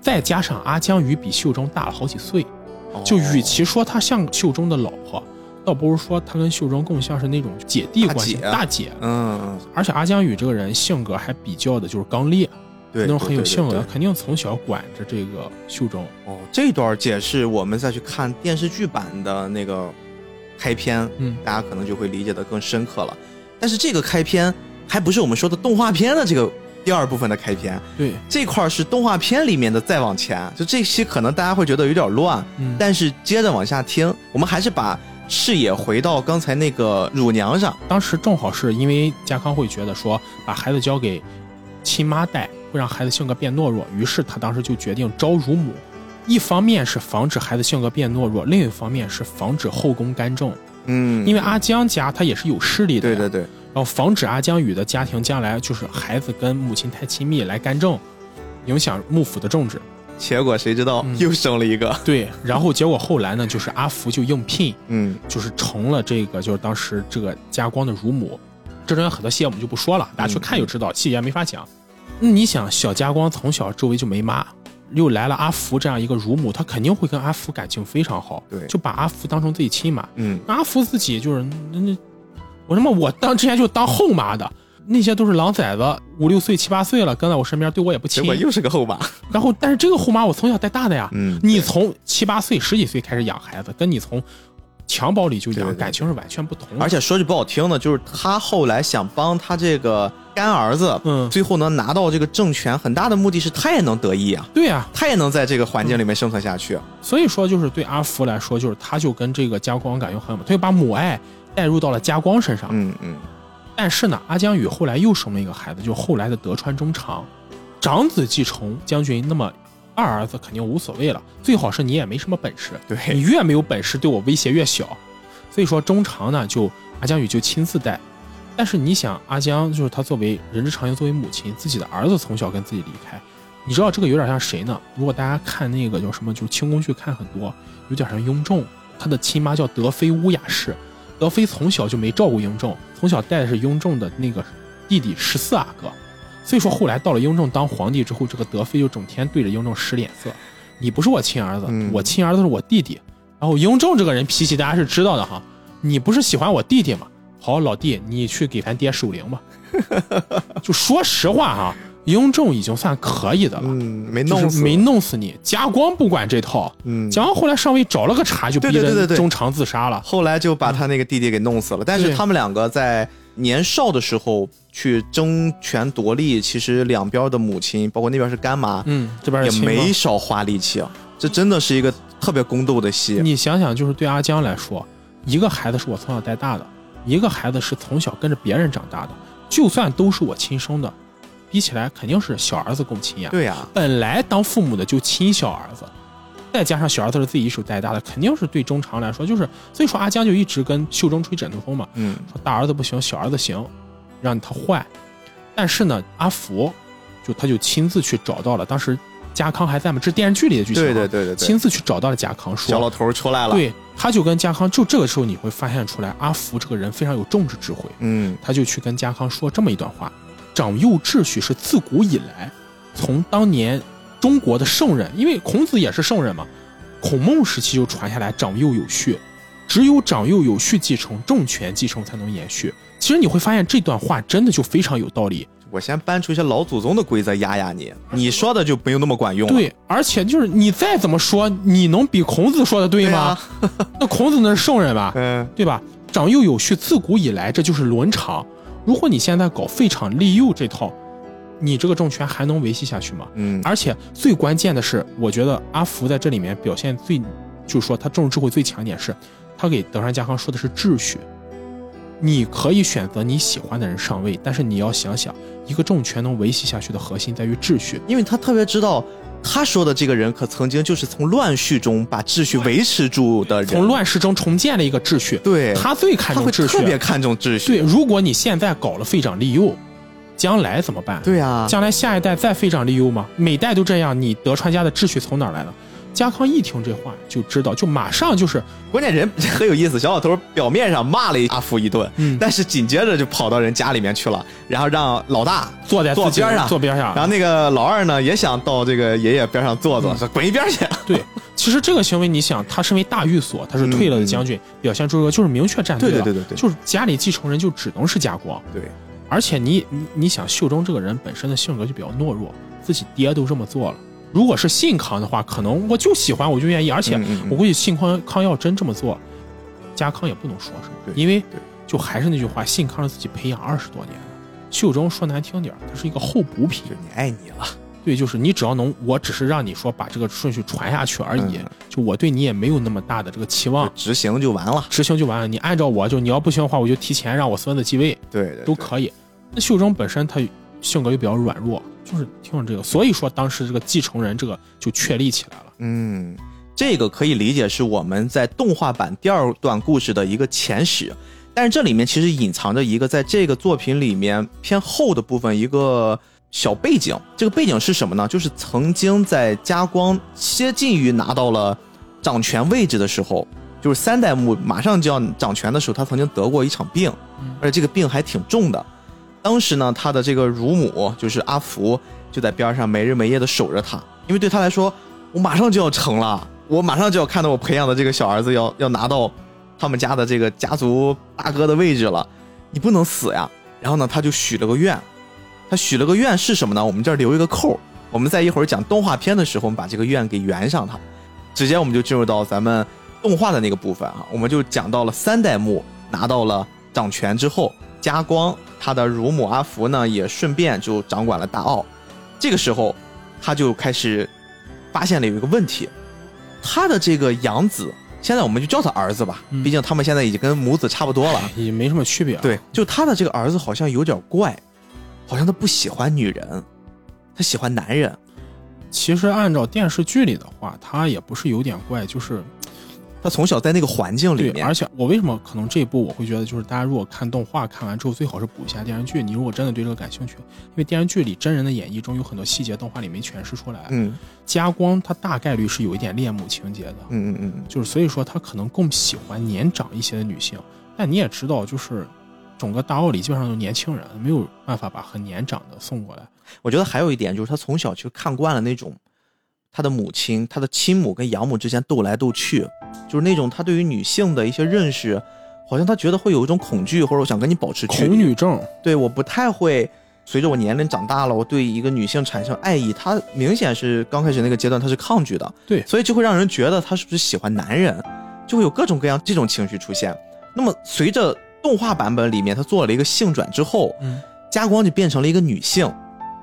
再加上阿江宇比秀忠大了好几岁，就与其说他像秀忠的老婆，倒不如说他跟秀忠更像是那种姐弟关系，大姐大姐。嗯，而且阿江宇这个人性格还比较的就是刚烈，对，那种很有对性格，肯定从小管着这个秀忠。哦，这段解释我们再去看电视剧版的那个开篇，嗯，大家可能就会理解的更深刻了。但是这个开篇还不是我们说的动画片的这个第二部分的开篇，对，这块是动画片里面的再往前。就这期可能大家会觉得有点乱，嗯，但是接着往下听，我们还是把视野回到刚才那个乳娘上。当时正好是因为家康会觉得说把孩子交给亲妈带会让孩子性格变懦弱，于是他当时就决定招乳母。一方面是防止孩子性格变懦弱，另一方面是防止后宫干政，嗯，因为阿江家他也是有势力的，对对，对，然后防止阿江宇的家庭将来就是孩子跟母亲太亲密来干政，影响幕府的政治。结果谁知道嗯又生了一个。对，然后结果后来呢，就是阿福就应聘，嗯就是成了这个就是当时这个家光的乳母。这中间很多细节我们就不说了，大家去看就知道，细节没法讲。那你想，小家光从小周围就没妈，又来了阿福这样一个乳母，他肯定会跟阿福感情非常好，对就把阿福当成自己亲妈。嗯，阿福自己就是那那，我他妈我当之前就当后妈的，那些都是狼崽子，五六岁七八岁了，跟在我身边，对我也不亲。结果又是个后妈。然后，但是这个后妈我从小带大的呀，嗯你从七八岁、十几岁开始养孩子，跟你从襁褓里就养，对对对感情是完全不同的。而且说句不好听的，就是他后来想帮他这个干儿子，嗯最后能拿到这个政权，很大的目的是他也能得意啊，对呀、他也能在这个环境里面生存下去。所以说就是对阿福来说，就是他就跟这个家光感情很有，他就把母爱带入到了家光身上。嗯嗯，但是呢，阿江宇后来又生了一个孩子，就后来的德川忠长，长子继承将军，那么二儿子肯定无所谓了，最好是你也没什么本事，你对，越没有本事，对我威胁越小。所以说中长呢，就阿江宇就亲自带。但是你想，阿江就是他作为人之常情，作为母亲，自己的儿子从小跟自己离开，你知道这个有点像谁呢？如果大家看那个叫什么，就是清宫剧看很多，有点像雍正，他的亲妈叫德妃乌雅氏，德妃从小就没照顾雍正，从小带的是雍正的那个弟弟十四阿哥，所以说后来到了雍正当皇帝之后，这个德妃就整天对着雍正使脸色，你不是我亲儿子，嗯我亲儿子是我弟弟。然后雍正这个人脾气大家是知道的哈，你不是喜欢我弟弟吗？好，老弟，你去给咱爹守灵吧。就说实话哈，雍正已经算可以的了，嗯，没弄没弄死你。家光不管这套，嗯，家光后来上位找了个茬，就逼着中长自杀了。后来就把他那个弟弟给弄死了。但是他们两个在年少的时候去争权夺利，其实两边的母亲，包括那边是干妈，嗯，这边也没少花力气啊。这真的是一个特别宫斗的戏。你想想，就是对阿江来说，一个孩子是我从小带大的，一个孩子是从小跟着别人长大的。就算都是我亲生的，比起来肯定是小儿子更亲呀。对呀、本来当父母的就亲小儿子，再加上小儿子是自己一手带大的，肯定是对中长来说就是，所以说阿江就一直跟秀忠吹枕头风嘛，嗯，说大儿子不行，小儿子行，让他坏。但是呢，阿福就他就亲自去找到了，当时家康还在吗？这是电视剧里的剧情啊，对对对对对，亲自去找到了家康，说小老头儿出来了。，对，他就跟家康，就这个时候你会发现出来，阿福这个人非常有政治智慧，嗯他就去跟家康说这么一段话：长幼秩序是自古以来，从当年中国的圣人，因为孔子也是圣人嘛，孔孟时期就传下来长幼有序，只有长幼有序继承，政权继承才能延续。其实你会发现这段话真的就非常有道理，我先搬出一些老祖宗的规则压压你，你说的就没有那么管用了。对，而且就是你再怎么说，你能比孔子说的对吗？对啊，那孔子那是圣人吧？嗯，对吧？长幼有序，自古以来这就是伦常。如果你现在搞废长立幼这套，你这个政权还能维系下去吗？嗯，而且最关键的是，我觉得阿福在这里面表现最，就是说他政治智慧最强一点是，他给德川家康说的是秩序。你可以选择你喜欢的人上位，但是你要想想，一个政权能维系下去的核心在于秩序。因为他特别知道，他说的这个人可曾经就是从乱序中把秩序维持住的人，从乱世中重建了一个秩序，对他最看重秩序。特别看重秩序。对，如果你现在搞了废长立幼，将来怎么办？对啊，将来下一代再废长立幼吗？每代都这样，你德川家的秩序从哪儿来的？家康一听这话就知道，就马上就是，关键人 很有意思，小老头表面上骂了阿福一顿，嗯。但是紧接着就跑到人家里面去了，然后让老大坐在坐边上。坐边上。然后那个老二呢也想到这个爷爷边上坐坐，嗯。说滚一边去。对，其实这个行为，你想，他身为大御所，他是退了的将军，表现出一个就是明确站队了，对对对对对。就是家里继承人就只能是家光。对，而且你你你想，秀忠这个人本身的性格就比较懦弱，自己爹都这么做了，如果是信康的话，可能我就喜欢，我就愿意，而且我估计信康康要真这么做，家康也不能说什么，因为就还是那句话，信康是自己培养二十多年。的，秀忠说难听点儿，他是一个候补品。就，你爱你了，对，就是你只要能，我只是让你说把这个顺序传下去而已，嗯。就我对你也没有那么大的这个期望，执行就完了。执行就完了，你按照我就你要不行的话，我就提前让我孙子继位。对对，对。都可以。那秀忠本身他性格又比较软弱，就是听了这个，所以说当时这个继承人这个就确立起来了。嗯，这个可以理解是我们在动画版第二段故事的一个前史，但是这里面其实隐藏着一个在这个作品里面偏后的部分，一个小背景。这个背景是什么呢？就是曾经在家光接近于拿到了掌权位置的时候，就是三代目马上就要掌权的时候，他曾经得过一场病，而且这个病还挺重的。当时呢，他的这个乳母就是阿福，就在边上没日没夜的守着他，因为对他来说，我马上就要成了，我马上就要看到我培养的这个小儿子要要拿到他们家的这个家族大哥的位置了，你不能死呀。然后呢，他就许了个愿，他许了个愿是什么呢？我们这儿留一个扣，我们在一会儿讲动画片的时候，我们把这个愿给圆上它。直接我们就进入到咱们动画的那个部分啊，我们就讲到了三代目拿到了掌权之后，家光他的乳母阿福呢也顺便就掌管了大奥。这个时候，他就开始发现了有一个问题，他的这个养子，现在我们就叫他儿子吧，嗯毕竟他们现在已经跟母子差不多了。也 没什么区别、啊。对，就他的这个儿子好像有点怪，好像他不喜欢女人，他喜欢男人。其实按照电视剧里的话，他也不是有点怪，就是他从小在那个环境里对。面，而且我为什么可能这一部我会觉得，就是大家如果看动画看完之后，最好是补一下电视剧。你如果真的对这个感兴趣，因为电视剧里真人的演绎中有很多细节，动画里没诠释出来。嗯加光他大概率是有一点恋母情节的，嗯嗯嗯，就是所以说他可能更喜欢年长一些的女性。但你也知道，就是整个大奥里基本上都是年轻人，没有办法把很年长的送过来。我觉得还有一点就是他从小就看惯了那种他的母亲、他的亲母跟养母之间斗来斗去，就是那种他对于女性的一些认识，好像他觉得会有一种恐惧，或者我想跟你保持距离。恐女症，对，我不太会。随着我年龄长大了，我对一个女性产生爱意，他明显是刚开始那个阶段他是抗拒的，对所以就会让人觉得他是不是喜欢男人，就会有各种各样这种情绪出现。那么随着动画版本里面他做了一个性转之后，嗯，加光就变成了一个女性，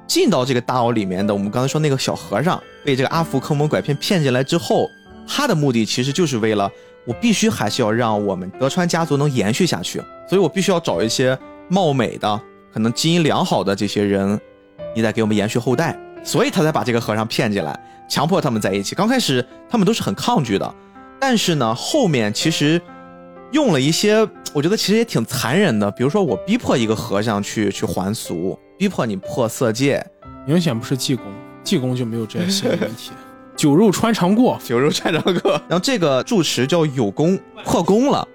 进到这个大牢里面的我们刚才说那个小和尚被这个阿福坑蒙拐骗骗进来之后，他的目的其实就是为了我必须还是要让我们德川家族能延续下去，所以我必须要找一些貌美的、可能基因良好的这些人，你再给我们延续后代，所以他才把这个和尚骗进来，强迫他们在一起。刚开始他们都是很抗拒的，但是呢，后面其实用了一些，我觉得其实也挺残忍的，比如说我逼迫一个和尚去去还俗，逼迫你破色戒，明显不是济公，济公就没有这些心理问题。酒肉穿肠过，酒肉穿肠过。然后这个住持叫有功，破功了。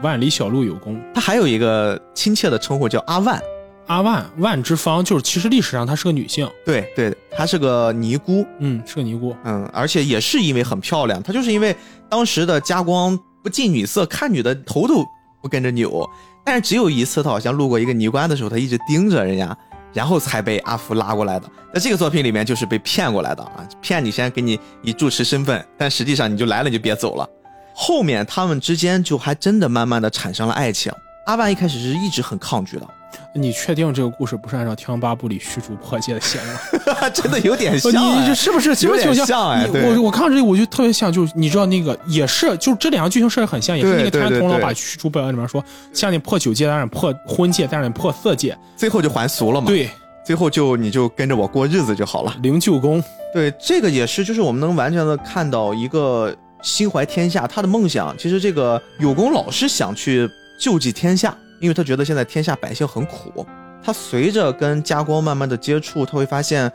万里小路有功。他还有一个亲切的称呼叫阿万，阿万万之方，就是其实历史上她是个女性，对对，她是个尼姑，嗯，是个尼姑。嗯，而且也是因为很漂亮，她就是因为当时的家光不近女色，看女的头都不跟着扭。但是只有一次，他好像路过一个尼姑庵的时候，他一直盯着人家，然后才被阿福拉过来的。在这个作品里面，就是被骗过来的啊，骗你先给你以住持身份，但实际上你就来了你就别走了。后面他们之间就还真的慢慢的产生了爱情。阿万一开始是一直很抗拒的，你确定这个故事不是按照《天龙八部》里虚竹破戒的写的吗？真的有点像、你哎。这是不是？其实就你像哎我我看到这里我就特别像，就是你知道那个也是，就是这两个剧情设置很像，也是那个天对对对童老把虚竹表演里面说，像你破九戒，当然破婚戒，当然破色戒。最后就还俗了嘛。，对，最后就你就跟着我过日子就好了。灵鹫宫，对，这个也是，就是我们能完全的看到一个心怀天下，他的梦想。其实这个有功老是想去救济天下，因为他觉得现在天下百姓很苦。他随着跟家光慢慢的接触，他会发现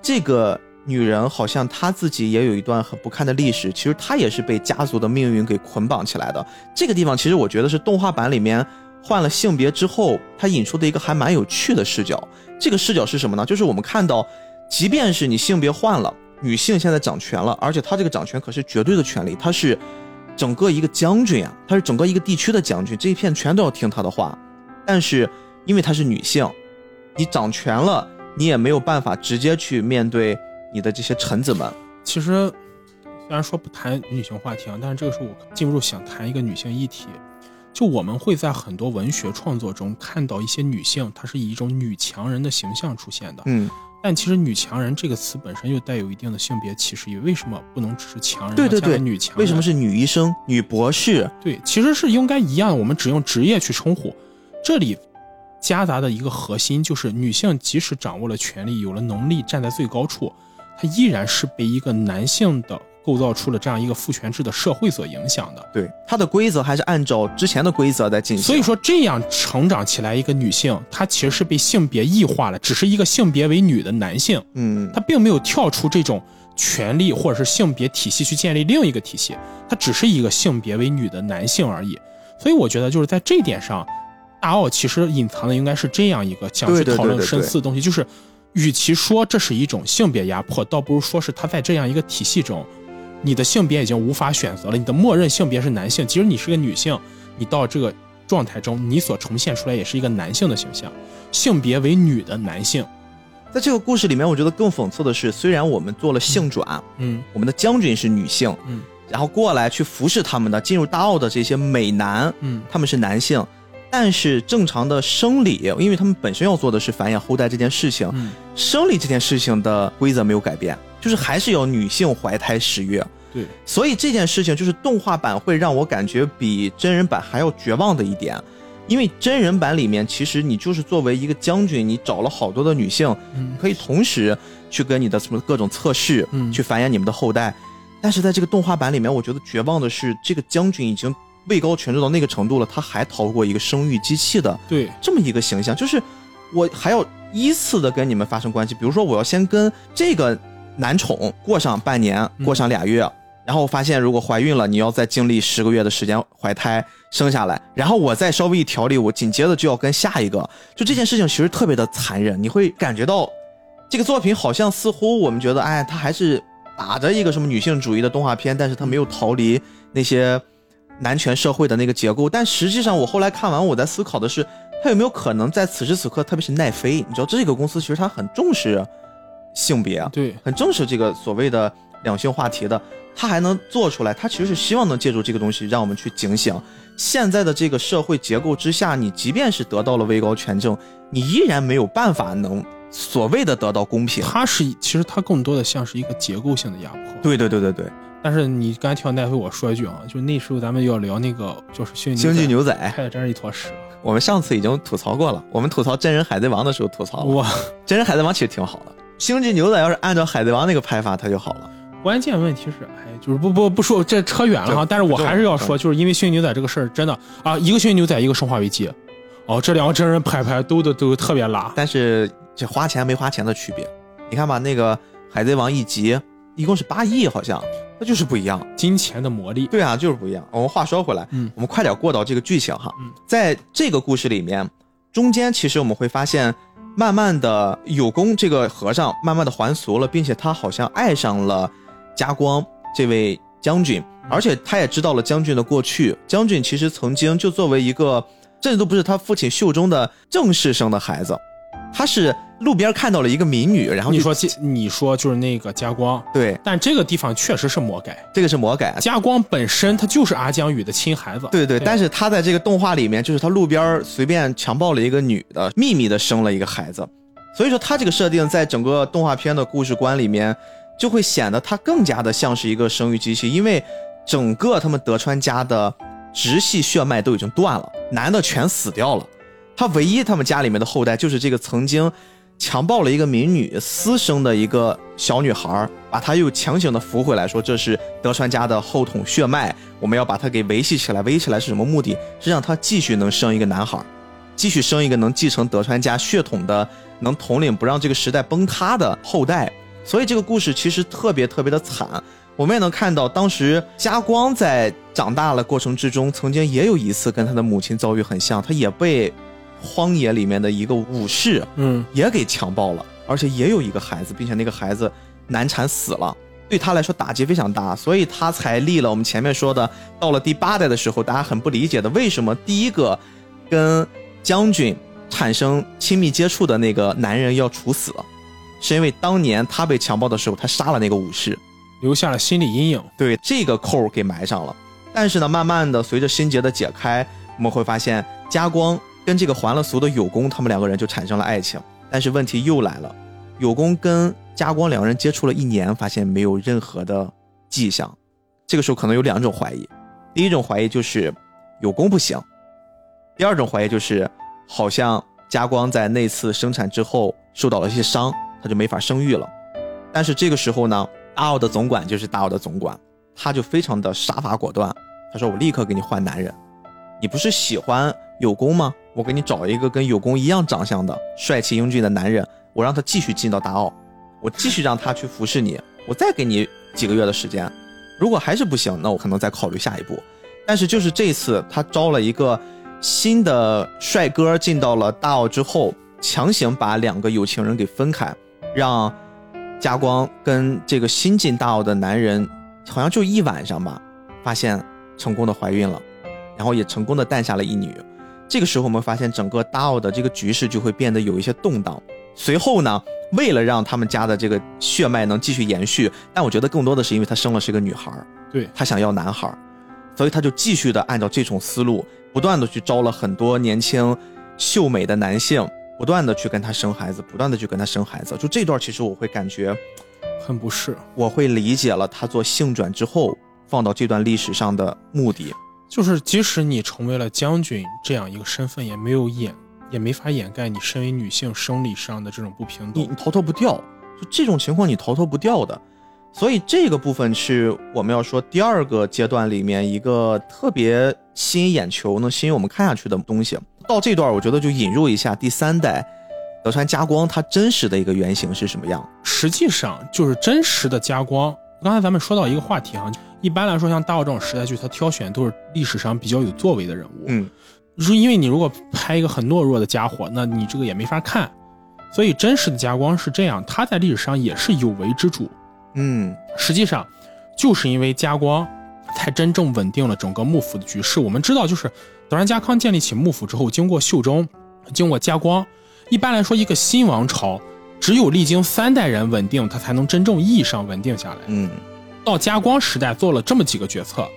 这个女人好像她自己也有一段很不堪的历史，其实她也是被家族的命运给捆绑起来的。这个地方其实我觉得是动画版里面换了性别之后，它引出的一个还蛮有趣的视角。这个视角是什么呢？就是我们看到，即便是你性别换了，女性现在掌权了，而且她这个掌权可是绝对的权利，她是整个一个将军啊，她是整个一个地区的将军，这一片全都要听她的话。但是因为她是女性，你掌权了，你也没有办法直接去面对你的这些臣子们。其实虽然说不谈女性话题啊，但是这个时候我进一步想谈一个女性议题。就我们会在很多文学创作中看到一些女性，她是以一种女强人的形象出现的。嗯，但其实“女强人”这个词本身又带有一定的性别歧视意味。为什么不能只是强人？对对对女强人。为什么是女医生、女博士？对，其实是应该一样，我们只用职业去称呼。这里夹杂的一个核心就是，女性即使掌握了权力，有了能力，站在最高处，她依然是被一个男性的构造出了这样一个父权制的社会所影响的。对，它的规则还是按照之前的规则在进行。所以说，这样成长起来一个女性，她其实是被性别异化了，只是一个性别为女的男性，嗯，她并没有跳出这种权利或者是性别体系去建立另一个体系，她只是一个性别为女的男性而已。所以我觉得就是在这一点上，大奥其实隐藏的应该是这样一个想去讨论深思的东西，就是与其说这是一种性别压迫，倒不如说是他在这样一个体系中，你的性别已经无法选择了，你的默认性别是男性，即使你是个女性，你到这个状态中，你所呈现出来也是一个男性的形象，性别为女的男性，在这个故事里面，我觉得更讽刺的是，虽然我们做了性转，嗯。我们的将军是女性，嗯。然后过来去服侍他们的，进入大奥的这些美男，嗯。他们是男性，但是正常的生理，因为他们本身要做的是繁衍后代这件事情，嗯，生理这件事情的规则没有改变，就是还是要女性怀胎十月。对，所以这件事情就是动画版会让我感觉比真人版还要绝望的一点，因为真人版里面其实你就是作为一个将军，你找了好多的女性，嗯可以同时去跟你的什么各种测试，嗯去繁衍你们的后代。但是在这个动画版里面，我觉得绝望的是，这个将军已经位高权重到那个程度了，他还逃过一个生育机器的对，这么一个形象，就是我还要依次的跟你们发生关系，比如说我要先跟这个男宠过上半年，嗯过上俩月，然后发现如果怀孕了，你要再经历十个月的时间怀胎生下来，然后我再稍微一调理，我紧接着就要跟下一个，就这件事情其实特别的残忍，你会感觉到这个作品好像似乎我们觉得，哎，他还是打着一个什么女性主义的动画片，但是他没有逃离那些男权社会的那个结构。但实际上，我后来看完，我在思考的是，他有没有可能在此时此刻，特别是奈飞，你知道这个公司其实他很重视性别，对，很重视这个所谓的两性话题的，他还能做出来，他其实是希望能借助这个东西让我们去警醒现在的这个社会结构之下，你即便是得到了位高权重，你依然没有办法能所谓的得到公平。它是其实它更多的像是一个结构性的压迫。对对对对对，但是你刚才提到奈飞，我说一句啊，就是那时候咱们要聊那个就是星际星际牛仔，拍的真是一坨屎。我们上次已经吐槽过了，我们吐槽真人海贼王的时候吐槽了，哇，真人海贼王其实挺好的。星际牛仔要是按照海贼王那个拍法，它就好了。关键问题是，哎，就是不不不说这扯远了哈，但是我还是要说，嗯就是因为星际牛仔这个事儿真的啊，一个星际牛仔，一个生化危机，哦，这两个真人拍拍都都都特别拉。但是这花钱没花钱的区别，你看吧，那个海贼王一集一共是八亿，好像那就是不一样。金钱的魔力，对啊，就是不一样。我们话说回来，嗯我们快点过到这个剧情哈。嗯在这个故事里面，中间其实我们会发现，慢慢的有功这个和尚慢慢的还俗了，并且他好像爱上了加光这位将军，而且他也知道了将军的过去。将军其实曾经就作为一个，甚至都不是他父亲袖中的正式生的孩子，他是路边看到了一个民女，然后你说这你说就是那个加光，对，但这个地方确实是魔改，这个是魔改，加光本身他就是阿江宇的亲孩子。对对，对。但是他在这个动画里面，就是他路边随便强暴了一个女的，秘密的生了一个孩子，所以说他这个设定在整个动画片的故事观里面，就会显得他更加的像是一个生育机器，因为整个他们德川家的直系血脉都已经断了，男的全死掉了，他唯一他们家里面的后代就是这个曾经强暴了一个民女私生的一个小女孩，把她又强行的扶回来，说这是德川家的后统血脉，我们要把她给维系起来。维系起来是什么目的？是让她继续能生一个男孩，继续生一个能继承德川家血统的、能统领不让这个时代崩塌的后代。所以这个故事其实特别特别的惨。我们也能看到，当时家光在长大了过程之中，曾经也有一次跟他的母亲遭遇很像，他也被荒野里面的一个武士嗯，也给强暴了，而且也有一个孩子，并且那个孩子难产死了，对他来说打击非常大，所以他才立了我们前面说的，到了第八代的时候，大家很不理解的，为什么第一个跟将军产生亲密接触的那个男人要处死，是因为当年他被强暴的时候，他杀了那个武士，留下了心理阴影。对这个扣给埋上了。但是呢，慢慢的随着心结的解开，我们会发现家光跟这个还了俗的有功，他们两个人就产生了爱情。但是问题又来了，有功跟加光两个人接触了一年，发现没有任何的迹象。这个时候可能有两种怀疑，第一种怀疑就是有功不行，第二种怀疑就是好像加光在那次生产之后受到了一些伤，他就没法生育了。但是这个时候呢，大奥的总管就是大奥的总管，他就非常的杀伐果断。他说：“我立刻给你换男人，你不是喜欢有功吗？我给你找一个跟有功一样长相的帅气英俊的男人，我让他继续进到大奥，我继续让他去服侍你，我再给你几个月的时间。如果还是不行，那我可能再考虑下一步。但是就是这次，他招了一个新的帅哥进到了大奥之后，强行把两个有情人给分开，让嘉光跟这个新进大奥的男人，好像就一晚上吧，发现。”成功的怀孕了，然后也成功的诞下了一女。这个时候，我们发现整个大奥的这个局势就会变得有一些动荡。随后呢，为了让他们家的这个血脉能继续延续，但我觉得更多的是因为他生了是个女孩，对他想要男孩，所以他就继续的按照这种思路，不断的去招了很多年轻秀美的男性，不断的去跟他生孩子，不断的去跟他生孩子。就这段，其实我会感觉很不适，我会理解了他做性转之后。放到这段历史上的目的，就是即使你成为了将军这样一个身份，也没有掩，也没法掩盖你身为女性生理上的这种不平等。你你逃脱不掉，就这种情况你逃脱不掉的。所以这个部分是我们要说第二个阶段里面一个特别吸引眼球、能吸引我们看下去的东西。到这段，我觉得就引入一下第三代德川家光，他真实的一个原型是什么样？实际上就是真实的家光。刚才咱们说到一个话题哈。一般来说，像大奥这种时代剧，他挑选都是历史上比较有作为的人物。嗯，是因为你如果拍一个很懦弱的家伙，那你这个也没法看。所以真实的家光是这样，他在历史上也是有为之主。嗯，实际上就是因为家光，才真正稳定了整个幕府的局势。我们知道，就是德川家康建立起幕府之后，经过秀忠，经过家光，一般来说，一个新王朝只有历经三代人稳定，他才能真正意义上稳定下来。嗯。到嘉光时代做了这么几个决策，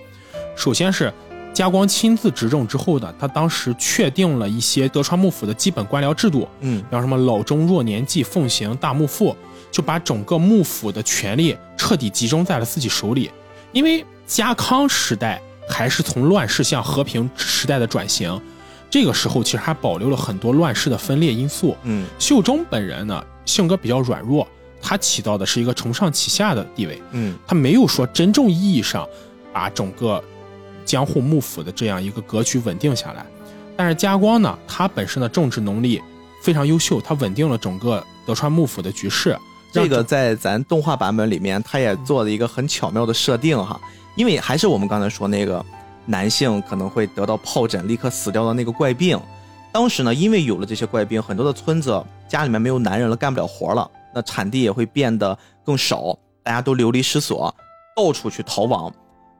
首先是嘉光亲自执政之后呢，他当时确定了一些德川幕府的基本官僚制度，嗯，比方什么老中弱年祭奉行大幕府，就把整个幕府的权力彻底集中在了自己手里。因为嘉康时代还是从乱世向和平时代的转型，这个时候其实还保留了很多乱世的分裂因素。嗯，秀忠本人呢性格比较软弱。他起到的是一个承上启下的地位，嗯，他没有说真正意义上把整个江户幕府的这样一个格局稳定下来。但是家光呢，他本身的政治能力非常优秀，他稳定了整个德川幕府的局势。这个在咱动画版本里面，他也做了一个很巧妙的设定哈，因为还是我们刚才说那个男性可能会得到疱疹立刻死掉的那个怪病。当时呢，因为有了这些怪病，很多的村子家里面没有男人了，干不了活了。那产地也会变得更少，大家都流离失所，到处去逃亡。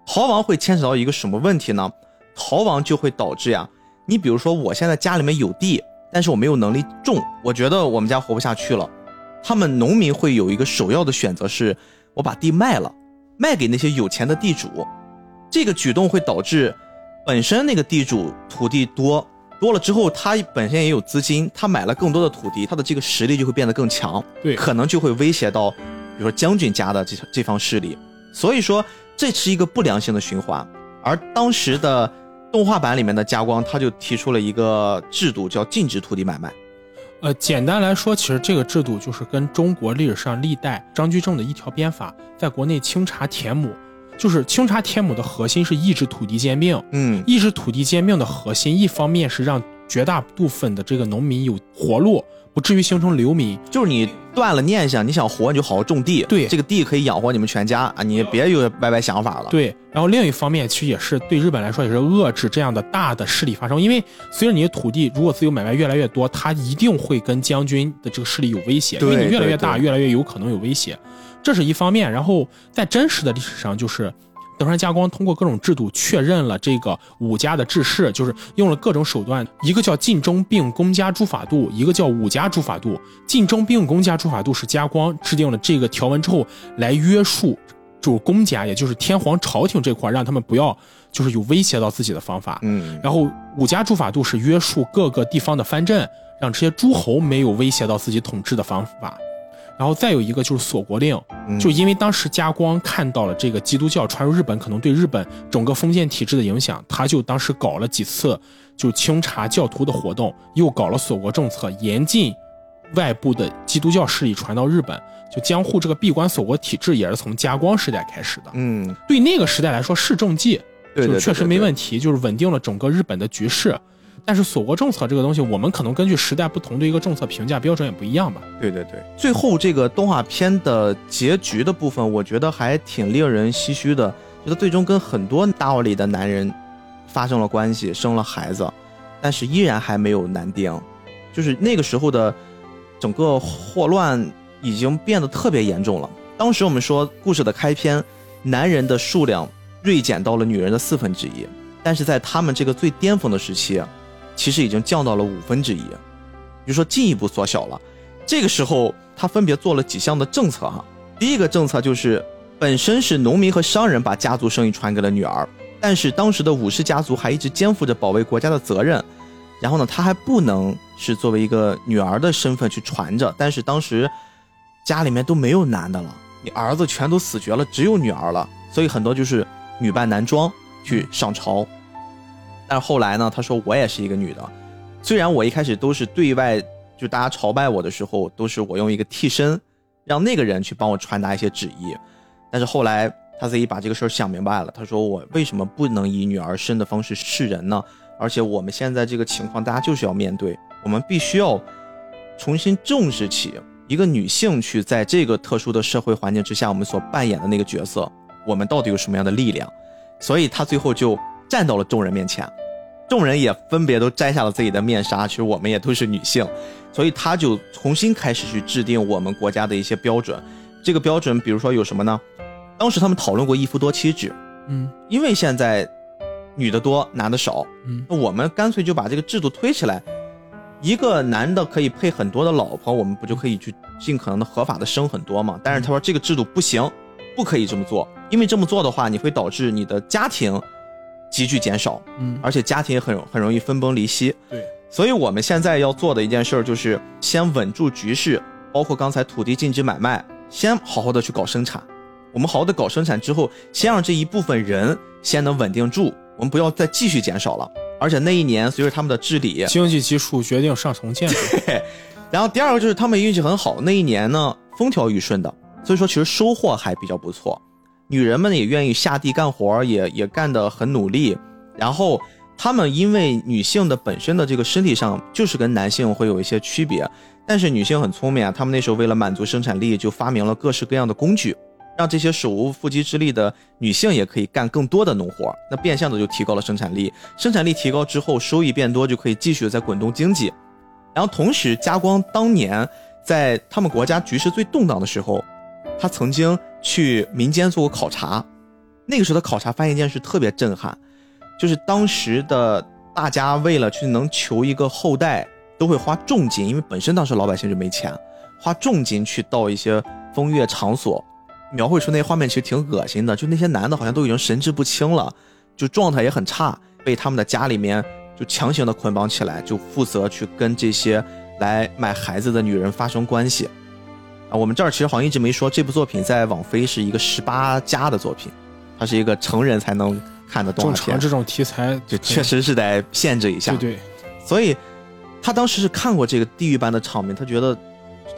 逃亡会牵扯到一个什么问题呢？逃亡就会导致呀，你比如说我现在家里面有地，但是我没有能力种，我觉得我们家活不下去了。他们农民会有一个首要的选择是，我把地卖了，卖给那些有钱的地主。这个举动会导致本身那个地主土地多。多了之后，他本身也有资金，他买了更多的土地，他的这个实力就会变得更强，对，可能就会威胁到，比如说将军家的这这方势力，所以说这是一个不良性的循环。而当时的动画版里面的加光，他就提出了一个制度，叫禁止土地买卖。呃，简单来说，其实这个制度就是跟中国历史上历代张居正的一条鞭法，在国内清查田亩。就是清查天亩的核心是抑制土地兼并，嗯，抑制土地兼并的核心，一方面是让绝大部分的这个农民有活路，不至于形成流民。就是你断了念想，你想活你就好好种地，对，这个地可以养活你们全家啊，你别有歪歪想法了。对，然后另一方面其实也是对日本来说也是遏制这样的大的势力发生，因为随着你的土地如果自由买卖越来越多，它一定会跟将军的这个势力有威胁，因为你越来越大，越来越有可能有威胁。这是一方面，然后在真实的历史上，就是德川家光通过各种制度确认了这个武家的治世，就是用了各种手段，一个叫晋中并公家诸法度，一个叫武家诸法度。晋中并公家诸法度是家光制定了这个条文之后来约束，就是公家，也就是天皇朝廷这块，让他们不要就是有威胁到自己的方法。嗯，然后武家诸法度是约束各个地方的藩镇，让这些诸侯没有威胁到自己统治的方法。然后再有一个就是锁国令，就因为当时家光看到了这个基督教传入日本可能对日本整个封建体制的影响，他就当时搞了几次就清查教徒的活动，又搞了锁国政策，严禁外部的基督教势力传到日本，就江户这个闭关锁国体制也是从加光时代开始的。嗯，对那个时代来说是政绩，对对，就确实没。问题，就是稳定了整个日本的局势。但是锁国政策这个东西，我们可能根据时代不同的一个政策评价标准也不一样吧。对对对，最后这个动画片的结局的部分，我觉得还挺令人唏嘘的。觉得最终跟很多大奥里的男人发生了关系，生了孩子，但是依然还没有男丁。就是那个时候的整个霍乱已经变得特别严重了。当时我们说故事的开篇，男人的数量锐减到了女人的四分之一，但是在他们这个最巅峰的时期，其实已经降到了五分之一，也就说进一步缩小了。这个时候，他分别做了几项的政策哈。第一个政策就是，本身是农民和商人把家族生意传给了女儿，但是当时的武士家族还一直肩负着保卫国家的责任。然后呢，他还不能是作为一个女儿的身份去传着，但是当时家里面都没有男的了，你儿子全都死绝了，只有女儿了，所以很多就是女扮男装去上朝。但是后来呢，他说我也是一个女的，虽然我一开始都是对外就大家朝拜我的时候，都是我用一个替身，让那个人去帮我传达一些旨意，但是后来他自己把这个事儿想明白了，他说我为什么不能以女儿身的方式示人呢？而且我们现在这个情况，大家就是要面对，我们必须要重新重视起一个女性去在这个特殊的社会环境之下，我们所扮演的那个角色，我们到底有什么样的力量？所以他最后就站到了众人面前，众人也分别都摘下了自己的面纱，其实我们也都是女性，所以他就重新开始去制定我们国家的一些标准。这个标准，比如说有什么呢？当时他们讨论过一夫多妻制，嗯因为现在女的多，男的少，嗯那我们干脆就把这个制度推起来，一个男的可以配很多的老婆，我们不就可以去尽可能的合法的生很多吗？但是他说这个制度不行，不可以这么做，因为这么做的话，你会导致你的家庭急剧减少，嗯，而且家庭也很很容易分崩离析。对，所以我们现在要做的一件事儿就是先稳住局势，包括刚才土地禁止买卖，先好好的去搞生产。我们好好的搞生产之后，先让这一部分人先能稳定住，我们不要再继续减少了。而且那一年随着他们的治理，经济基础决定上层建筑。然后第二个就是他们运气很好，那一年呢风调雨顺的，所以说其实收获还比较不错。女人们也愿意下地干活，也也干得很努力。然后她们因为女性的本身的这个身体上就是跟男性会有一些区别，但是女性很聪明啊，她们那时候为了满足生产力，就发明了各式各样的工具，让这些手无缚鸡之力的女性也可以干更多的农活，那变相的就提高了生产力。生产力提高之后，收益变多，就可以继续在滚动经济。然后同时，加光当年在他们国家局势最动荡的时候，他曾经去民间做过考察。那个时候的考察发现一件事特别震撼，就是当时的大家为了去能求一个后代，都会花重金，因为本身当时老百姓就没钱，花重金去到一些风月场所，描绘出那些画面其实挺恶心的，就那些男的好像都已经神志不清了，就状态也很差，被他们的家里面就强行的捆绑起来，就负责去跟这些来买孩子的女人发生关系。啊，我们这儿其实好像一直没说，这部作品在网飞是一个十八加的作品，它是一个成人才能看的动画片，正常这种题材就确实是得限制一下。对对，所以他当时是看过这个地狱般的场面，他觉得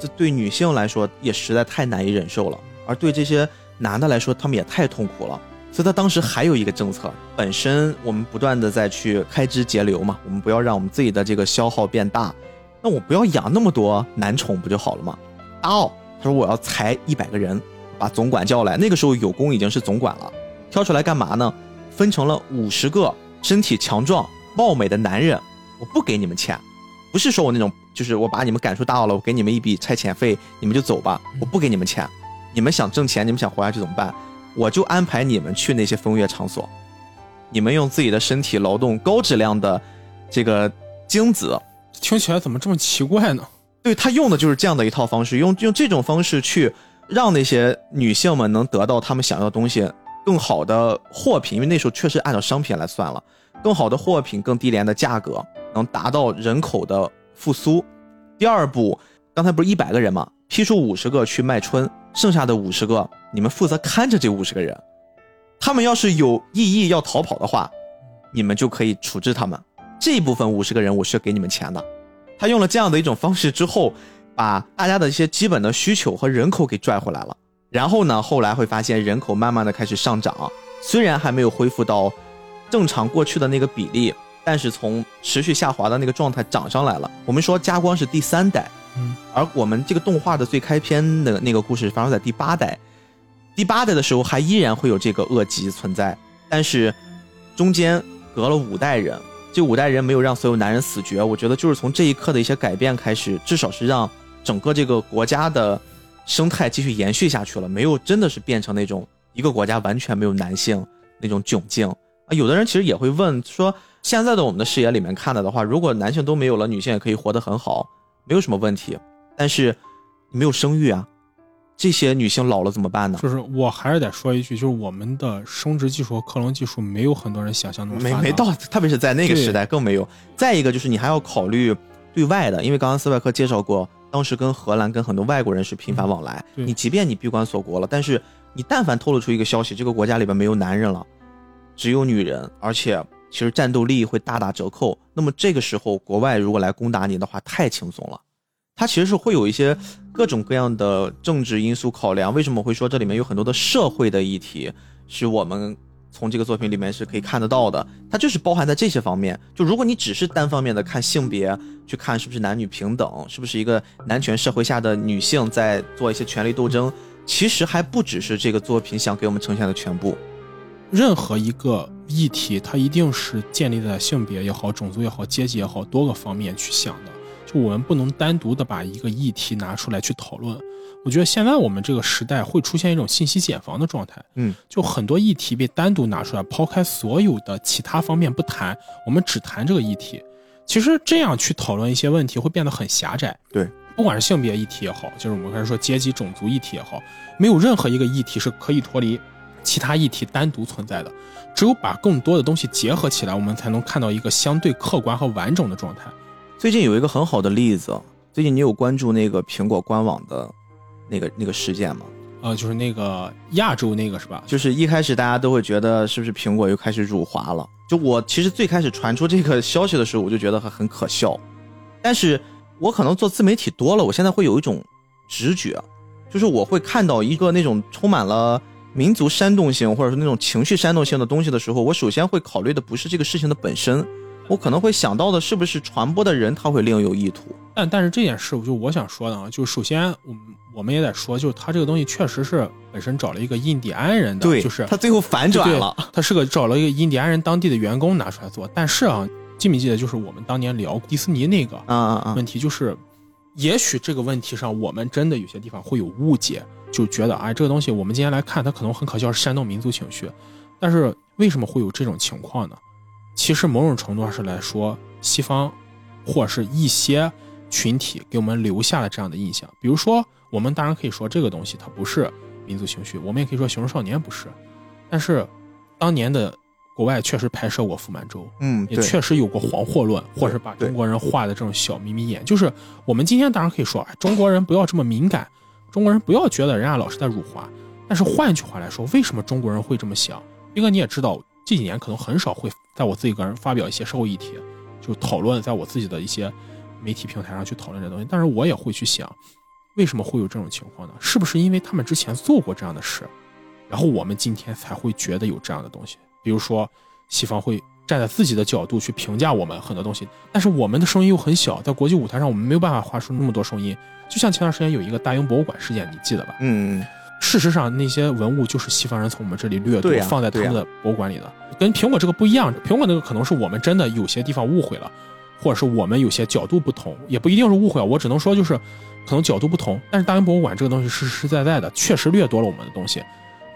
这对女性来说也实在太难以忍受了，而对这些男的来说，他们也太痛苦了。所以他当时还有一个政策，本身我们不断的在去开支节流嘛，我们不要让我们自己的这个消耗变大，那我不要养那么多男宠不就好了吗？大奥说我要裁一百个人，把总管叫来，那个时候有功已经是总管了，挑出来干嘛呢？分成了五十个身体强壮、貌美的男人，我不给你们钱，不是说我那种，就是我把你们赶出大奥了，我给你们一笔差遣费，你们就走吧，我不给你们钱，你们想挣钱，你们想活下去怎么办？我就安排你们去那些风月场所，你们用自己的身体劳动高质量的这个精子，听起来怎么这么奇怪呢？对他用的就是这样的一套方式，用用这种方式去让那些女性们能得到她们想要的东西，更好的货品，因为那时候确实按照商品来算了，更好的货品，更低廉的价格，能达到人口的复苏。第二步，刚才不是一百个人吗？批出五十个去卖春，剩下的五十个你们负责看着这五十个人，他们要是有异议要逃跑的话，你们就可以处置他们。这一部分五十个人我是要给你们钱的。他用了这样的一种方式之后，把大家的一些基本的需求和人口给拽回来了。然后呢，后来会发现人口慢慢的开始上涨，虽然还没有恢复到正常过去的那个比例，但是从持续下滑的那个状态涨上来了。我们说加光是第三代，嗯，而我们这个动画的最开篇的那个故事发生在第八代，第八代的时候还依然会有这个恶疾存在，但是中间隔了五代人，这五代人没有让所有男人死绝，我觉得就是从这一刻的一些改变开始，至少是让整个这个国家的生态继续延续下去了，没有真的是变成那种一个国家完全没有男性那种窘境啊。有的人其实也会问说，现在的我们的视野里面看的的话，如果男性都没有了，女性也可以活得很好，没有什么问题，但是没有生育啊，这些女性老了怎么办呢？就是我还是得说一句，就是我们的生殖技术和克隆技术没有很多人想象那么没没到，特别是在那个时代更没有。再一个就是你还要考虑对外的，因为刚刚斯外克介绍过，当时跟荷兰跟很多外国人是频繁往来。对你即便你闭关锁国了，但是你但凡透露出一个消息，这个国家里边没有男人了，只有女人，而且其实战斗力会大打折扣。那么这个时候，国外如果来攻打你的话，太轻松了。它其实是会有一些各种各样的政治因素考量。为什么会说这里面有很多的社会的议题，是我们从这个作品里面是可以看得到的？它就是包含在这些方面。就如果你只是单方面的看性别，去看是不是男女平等，是不是一个男权社会下的女性在做一些权力斗争，其实还不只是这个作品想给我们呈现的全部。任何一个议题，它一定是建立在性别也好、种族也好、阶级也好多个方面去想的。就我们不能单独的把一个议题拿出来去讨论。我觉得现在我们这个时代会出现一种信息茧房的状态，嗯，就很多议题被单独拿出来，抛开所有的其他方面不谈，我们只谈这个议题。其实这样去讨论一些问题会变得很狭窄。对，不管是性别议题也好，就是我们开始说阶级、种族议题也好，没有任何一个议题是可以脱离其他议题单独存在的。只有把更多的东西结合起来，我们才能看到一个相对客观和完整的状态。最近有一个很好的例子，最近你有关注那个苹果官网的那个那个事件吗？呃，就是那个亚洲那个是吧？就是一开始大家都会觉得是不是苹果又开始辱华了？就我其实最开始传出这个消息的时候，我就觉得很很可笑。但是我可能做自媒体多了，我现在会有一种直觉，就是我会看到一个那种充满了民族煽动性或者是那种情绪煽动性的东西的时候，我首先会考虑的不是这个事情的本身，我可能会想到的是不是传播的人他会另有意图。但但是这件事，就我想说的啊，就是首先我们我们也得说，就是他这个东西确实是本身找了一个印第安人的，对，就是他最后反转了。他是个找了一个印第安人当地的员工拿出来做。但是啊，记没记得就是我们当年聊迪士尼那个啊啊啊！问题，就是也许这个问题上我们真的有些地方会有误解，就觉得哎这个东西我们今天来看它可能很可笑，是煽动民族情绪。但是为什么会有这种情况呢？其实某种程度上是来说，西方或者是一些群体给我们留下了这样的印象。比如说，我们当然可以说这个东西它不是民族情绪，我们也可以说《熊出少年》不是。但是当年的国外确实拍摄过《傅满洲》，嗯，也确实有过黄祸论，或者是把中国人画的这种小眯眯眼。就是我们今天当然可以说，哎，中国人不要这么敏感，中国人不要觉得人家老是在辱华。但是换句话来说，为什么中国人会这么想？斌哥你也知道，这几年可能很少会在我自己个人发表一些社会议题，就讨论在我自己的一些媒体平台上去讨论这东西。但是我也会去想，为什么会有这种情况呢？是不是因为他们之前做过这样的事，然后我们今天才会觉得有这样的东西？比如说，西方会站在自己的角度去评价我们很多东西，但是我们的声音又很小，在国际舞台上我们没有办法发出那么多声音。就像前段时间有一个大英博物馆事件，你记得吧？嗯，嗯事实上，那些文物就是西方人从我们这里掠夺放在他们的博物馆里的，跟苹果这个不一样。苹果那个可能是我们真的有些地方误会了，或者是我们有些角度不同，也不一定是误会啊。我只能说就是可能角度不同。但是大英博物馆这个东西是实实在在的，确实掠夺了我们的东西。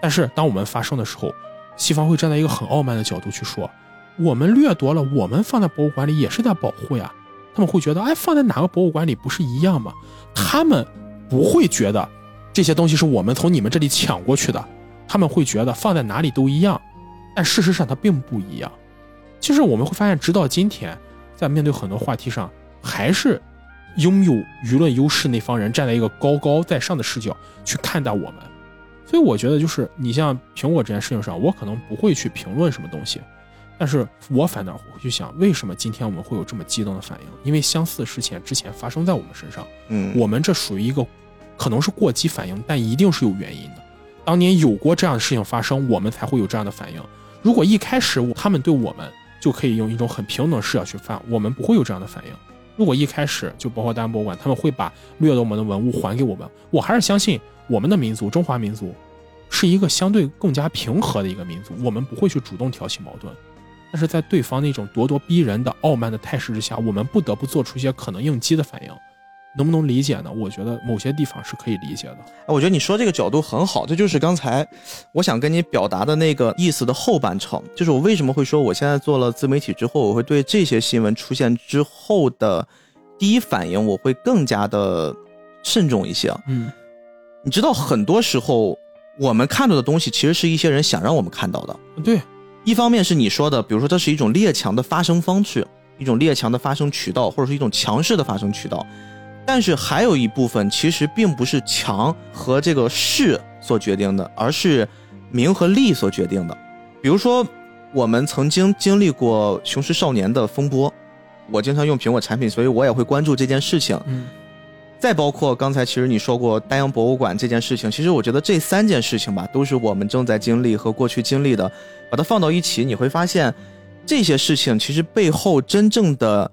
但是当我们发生的时候，西方会站在一个很傲慢的角度去说，我们掠夺了，我们放在博物馆里也是在保护呀。他们会觉得，哎，放在哪个博物馆里不是一样吗？他们不会觉得这些东西是我们从你们这里抢过去的，他们会觉得放在哪里都一样，但事实上它并不一样。其实我们会发现，直到今天，在面对很多话题上，还是拥有舆论优势那方人站在一个高高在上的视角去看待我们。所以我觉得，就是你像苹果这件事情上，我可能不会去评论什么东西，但是我反倒会去想，为什么今天我们会有这么激动的反应？因为相似的事件之前发生在我们身上，嗯，我们这属于一个可能是过激反应，但一定是有原因的。当年有过这样的事情发生，我们才会有这样的反应。如果一开始他们对我们就可以用一种很平等的视角去看，我们不会有这样的反应。如果一开始就包括大英博物馆，他们会把掠夺我们的文物还给我们，我还是相信我们的民族中华民族是一个相对更加平和的一个民族，我们不会去主动挑起矛盾。但是在对方那种咄咄逼人的傲慢的态势之下，我们不得不做出一些可能应激的反应，能不能理解呢？我觉得某些地方是可以理解的。我觉得你说这个角度很好，这就是刚才我想跟你表达的那个意思的后半程，就是我为什么会说我现在做了自媒体之后，我会对这些新闻出现之后的第一反应，我会更加的慎重一些。嗯，你知道，很多时候我们看到的东西，其实是一些人想让我们看到的。对。一方面是你说的，比如说这是一种列强的发声方式，一种列强的发声渠道，或者是一种强势的发声渠道。但是还有一部分其实并不是强和这个势所决定的，而是名和利所决定的。比如说，我们曾经经历过雄狮少年的风波，我经常用苹果产品，所以我也会关注这件事情。嗯。再包括刚才其实你说过丹阳博物馆这件事情，其实我觉得这三件事情吧，都是我们正在经历和过去经历的，把它放到一起，你会发现，这些事情其实背后真正的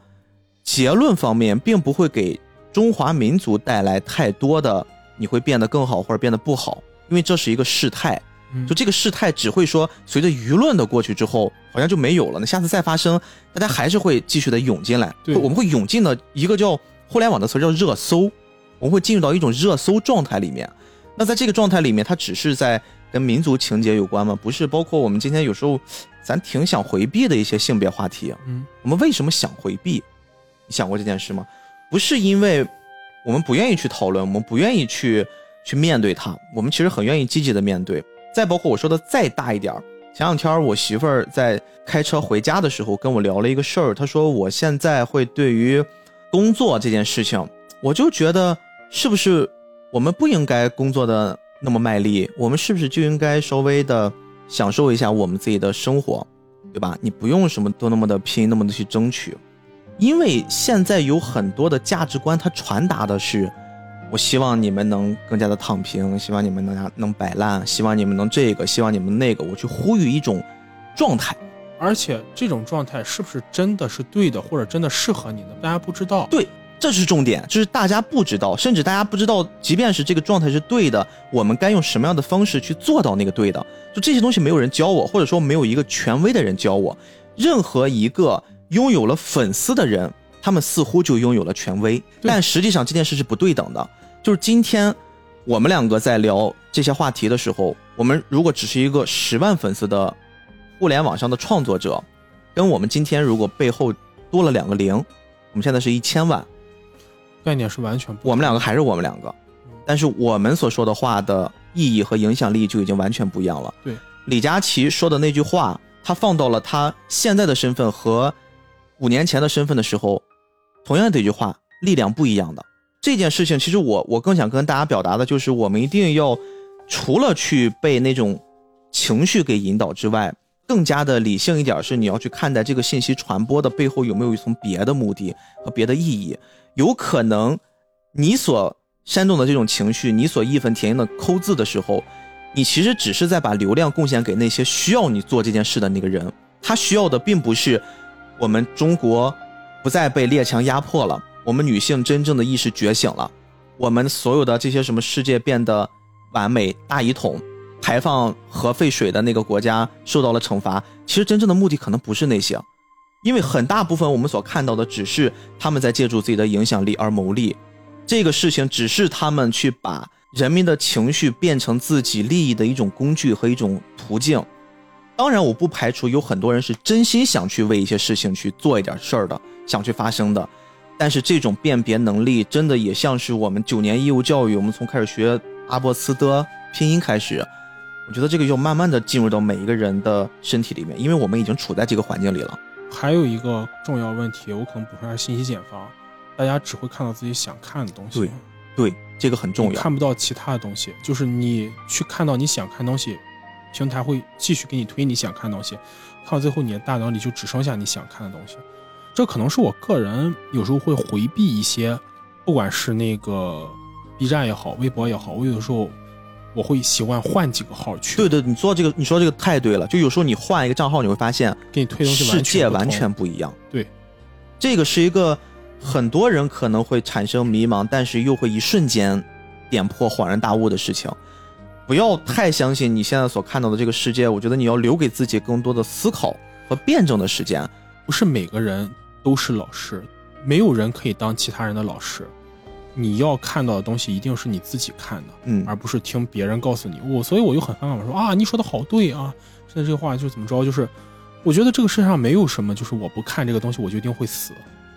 结论方面，并不会给中华民族带来太多的你会变得更好或者变得不好，因为这是一个事态，就这个事态只会说随着舆论的过去之后，好像就没有了，那下次再发生，大家还是会继续的涌进来，对，我们会涌进的一个叫。互联网的词叫热搜，我们会进入到一种热搜状态里面。那在这个状态里面，它只是在跟民族情节有关吗？不是，包括我们今天有时候咱挺想回避的一些性别话题。嗯，我们为什么想回避？你想过这件事吗？不是因为我们不愿意去讨论，我们不愿意去去面对它。我们其实很愿意积极的面对。再包括我说的再大一点儿，前两天我媳妇儿在开车回家的时候跟我聊了一个事儿，她说我现在会对于。工作这件事情，我就觉得是不是我们不应该工作的那么卖力？我们是不是就应该稍微的享受一下我们自己的生活，对吧？你不用什么都那么的拼，那么的去争取，因为现在有很多的价值观，它传达的是，我希望你们能更加的躺平，希望你们能能摆烂，希望你们能这个，希望你们那个，我去呼吁一种状态。而且这种状态是不是真的是对的，或者真的适合你呢？大家不知道。对，这是重点，就是大家不知道，甚至大家不知道，即便是这个状态是对的，我们该用什么样的方式去做到那个对的？就这些东西没有人教我，或者说没有一个权威的人教我。任何一个拥有了粉丝的人，他们似乎就拥有了权威，但实际上这件事是不对等的。就是今天我们两个在聊这些话题的时候，我们如果只是一个十万粉丝的。互联网上的创作者，跟我们今天如果背后多了两个零，我们现在是一千万，概念是完全不。我们两个还是我们两个，但是我们所说的话的意义和影响力就已经完全不一样了。对，李佳琦说的那句话，他放到了他现在的身份和五年前的身份的时候，同样的一句话，力量不一样的。这件事情，其实我我更想跟大家表达的就是，我们一定要除了去被那种情绪给引导之外。更加的理性一点是，你要去看待这个信息传播的背后有没有一层别的目的和别的意义。有可能，你所煽动的这种情绪，你所义愤填膺的抠字的时候，你其实只是在把流量贡献给那些需要你做这件事的那个人。他需要的并不是我们中国不再被列强压迫了，我们女性真正的意识觉醒了，我们所有的这些什么世界变得完美大一统。排放核废水的那个国家受到了惩罚，其实真正的目的可能不是那些，因为很大部分我们所看到的只是他们在借助自己的影响力而谋利，这个事情只是他们去把人民的情绪变成自己利益的一种工具和一种途径。当然，我不排除有很多人是真心想去为一些事情去做一点事儿的，想去发声的，但是这种辨别能力真的也像是我们九年义务教育，我们从开始学阿波斯的拼音开始。我觉得这个要慢慢的进入到每一个人的身体里面，因为我们已经处在这个环境里了。还有一个重要问题，我可能补充一下信息茧房，大家只会看到自己想看的东西。对，对，这个很重要。看不到其他的东西，就是你去看到你想看东西，平台会继续给你推你想看的东西，看到最后你的大脑里就只剩下你想看的东西。这可能是我个人有时候会回避一些，不管是那个 B 站也好，微博也好，我有的时候我会习惯换几个号去。对对，你做这个，你说这个太对了。就有时候你换一个账号，你会发现给你推东西世界完全不一样。对，这个是一个很多人可能会产生迷茫，但是又会一瞬间点破恍然大悟的事情。不要太相信你现在所看到的这个世界，我觉得你要留给自己更多的思考和辩证的时间。不是每个人。都是老师，没有人可以当其他人的老师。你要看到的东西一定是你自己看的，嗯，而不是听别人告诉你。我所以我就很反感，我说啊，你说的好对啊，现在这个话就怎么着，就是我觉得这个世界上没有什么，就是我不看这个东西我就一定会死。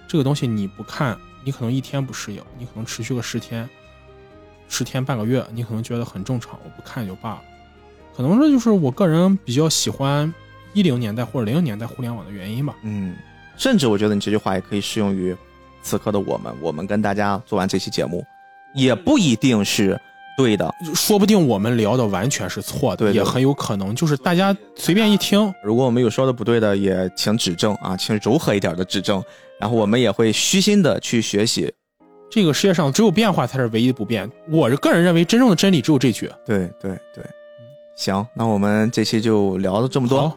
这个东西你不看，你可能一天不适应，你可能持续个十天、十天半个月，你可能觉得很正常，我不看就罢了。可能这就是我个人比较喜欢一零年代或者零零年代互联网的原因吧，嗯。甚至我觉得你这句话也可以适用于此刻的我们。我们跟大家做完这期节目，也不一定是对的，说不定我们聊的完全是错的，也很有可能就是大家随便一听。如果我们有说的不对的，也请指正啊，请柔和一点的指正。然后我们也会虚心的去学习。这个世界上只有变化才是唯一不变。我个人认为，真正的真理只有这句。对对对，行，那我们这期就聊了这么多，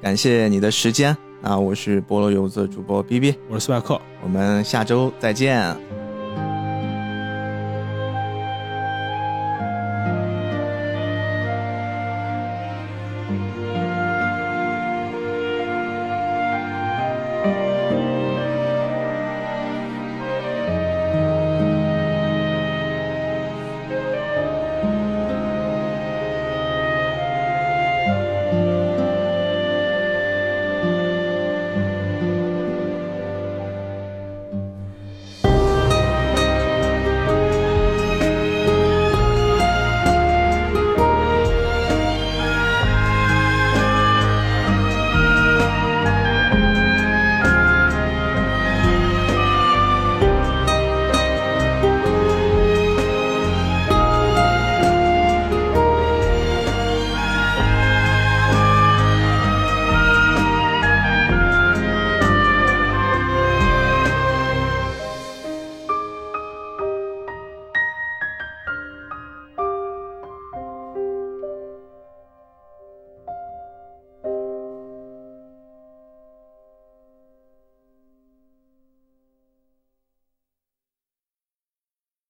感谢你的时间。啊我是菠萝游子主播 B B，我是斯派克，我们下周再见。